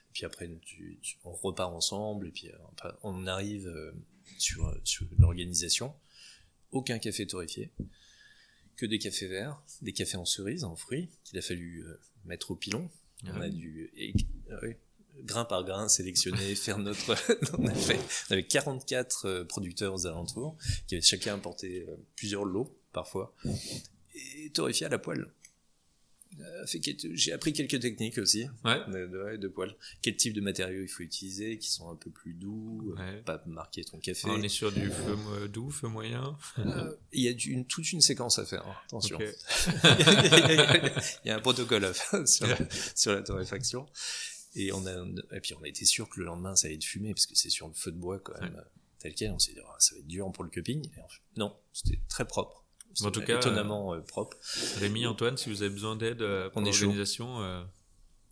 S1: et puis après tu- tu- on repart ensemble, et puis euh, on arrive euh, sur, sur l'organisation. Aucun café torréfié, que des cafés verts, des cafés en cerise, en fruits, qu'il a fallu euh, mettre au pilon.
S2: Ah
S1: On a
S2: oui.
S1: dû, et- ah oui, grain par grain, sélectionner, faire notre. on, a fait, on avait 44 euh, producteurs aux alentours, qui avaient chacun apporté euh, plusieurs lots, parfois, et torréfié à la poêle. Euh, J'ai appris quelques techniques aussi
S2: Ouais.
S1: de, de, poêle. Quel type de matériaux il faut utiliser, qui sont un peu plus doux, euh,
S2: Ouais.
S1: pas marquer ton café.
S2: On est sur du feu mo- doux, feu moyen.
S1: Euh, Il y a une, toute une séquence à faire, hein, attention. Il y a un protocole à faire sur la, sur la torréfaction. Et, on a, et puis on a été sûr que le lendemain ça allait être fumé, parce que c'est sur le feu de bois quand même, tel quel. On s'est dit, Ah, ça va être dur pour le cupping. Et en fait, non, c'était très propre.
S2: En tout cas,
S1: étonnamment euh, propre.
S2: Rémi, Antoine, si vous avez besoin d'aide euh, pour l'organisation, euh,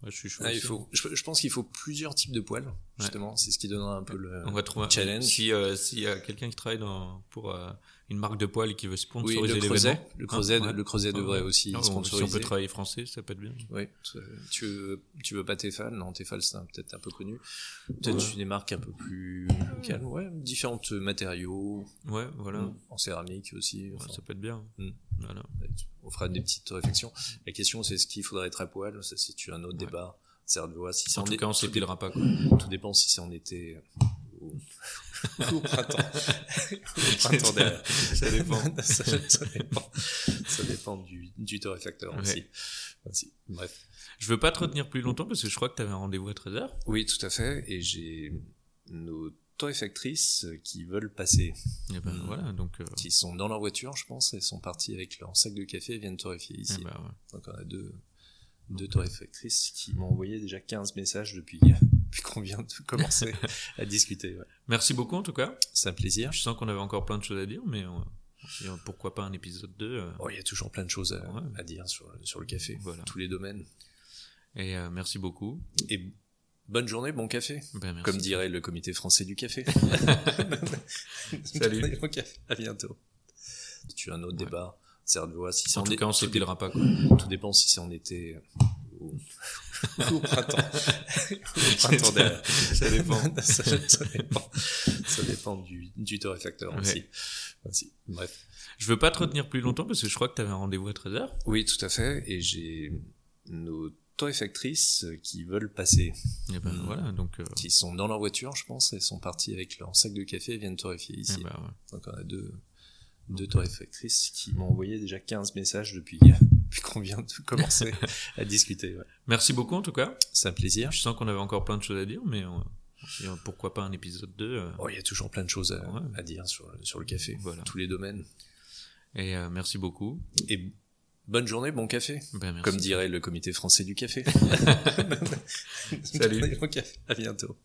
S2: moi, je suis chaud.
S1: Ah, il faut, je, je pense qu'il faut plusieurs types de poêles, justement. C'est ce qui donnera un peu le
S2: On va trouver
S1: challenge.
S2: Si euh, s'il y a quelqu'un qui travaille dans, pour euh, une marque de poêle et qui veut
S1: Oui,
S2: sponsoriser
S1: le creuset,
S2: l'événement.
S1: le creuset,
S2: Ah, ouais.
S1: le creuset devrait
S2: Ah,
S1: aussi
S2: ah, bon, Si on
S1: sponsoriser.
S2: peut travailler français, ça peut être bien.
S1: Oui, tu- veux, tu veux pas Tefal Non, Tefal c'est peut-être un peu connu. Peut-être
S2: Ouais.
S1: des marques un peu plus Ouais, différents matériaux,
S2: Ouais, voilà.
S1: mm, en céramique aussi.
S2: Ouais, ça peut être bien.
S1: Mm.
S2: Voilà.
S1: on fera des petites réflexions. La question c'est est-ce qu'il faudrait être à poil Ça c'est un autre
S2: Ouais.
S1: débat. Voix. Si c'est
S2: En tout
S1: est-
S2: cas, on
S1: tout
S2: s'épilera pas. Quoi.
S1: Tout dépend si c'est en été ou ou au printemps. au printemps derrière.
S2: Ça dépend.
S1: ça, ça dépend. Ça dépend du, du torréfacteur
S2: Ouais.
S1: aussi. Aussi. Bref.
S2: Je veux pas te retenir plus longtemps parce que je crois que tu avais un rendez-vous à 13h.
S1: Oui, tout à fait. Et j'ai nos torréfactrices qui veulent passer,
S2: Et ben
S1: Mm.
S2: voilà, donc. euh,
S1: qui sont dans leur voiture, je pense, elles sont parties avec leur sac de café et viennent torréfier ici.
S2: eh ben, ouais.
S1: Donc on a deux, deux torréfactrices qui m'ont envoyé déjà 15 messages depuis, depuis qu'on vient de commencer à discuter. ouais.
S2: Merci beaucoup en tout cas.
S1: C'est un plaisir.
S2: Je sens qu'on avait encore plein de choses à dire, mais on- et, euh, pourquoi pas un épisode 2 euh,
S1: Oh, il y a toujours plein de choses à,
S2: Ouais.
S1: à dire sur, sur le café,
S2: Voilà.
S1: tous les domaines.
S2: Et euh, merci beaucoup.
S1: Et bonne journée, bon café,
S2: Ben, merci.
S1: comme dirait le comité français du café.
S2: Salut.
S1: Bon café. À bientôt. Tu as un autre
S2: Ouais.
S1: débat. Voix. Si c'est
S2: En tout
S1: é-
S2: cas, on
S1: tout
S2: s'épilera pas. Quoi.
S1: Tout dépend si c'est en été ou, ou au printemps. au printemps derrière.
S2: Ça dépend.
S1: ça, ça dépend. Ça dépend du, du torréfacteur
S2: Ouais.
S1: aussi. aussi. Bref.
S2: Je veux pas te retenir plus longtemps parce que je crois que tu avais un rendez-vous à 13h.
S1: Oui, tout à fait. Et j'ai nos torréfactrices qui veulent passer,
S2: Et ben
S1: Mm.
S2: voilà, donc. euh,
S1: qui sont dans leur voiture, je pense. Elles sont parties avec leur sac de café et viennent torréfier ici.
S2: eh ben, ouais.
S1: Donc on a deux, deux torréfactrices qui m'ont envoyé déjà 15 messages depuis, depuis qu'on vient de commencer à discuter. ouais.
S2: Merci beaucoup en tout cas.
S1: C'est un plaisir.
S2: Je sens qu'on avait encore plein de choses à dire, mais on- euh, pourquoi pas un épisode 2 euh,
S1: Oh, il y a toujours plein de choses à,
S2: Ouais.
S1: à dire sur, sur le café,
S2: Voilà.
S1: tous les domaines.
S2: Et euh, merci beaucoup.
S1: Et bonne journée, bon café,
S2: Ben, merci.
S1: comme dirait le comité français du café.
S2: Salut.
S1: Bon café. À bientôt.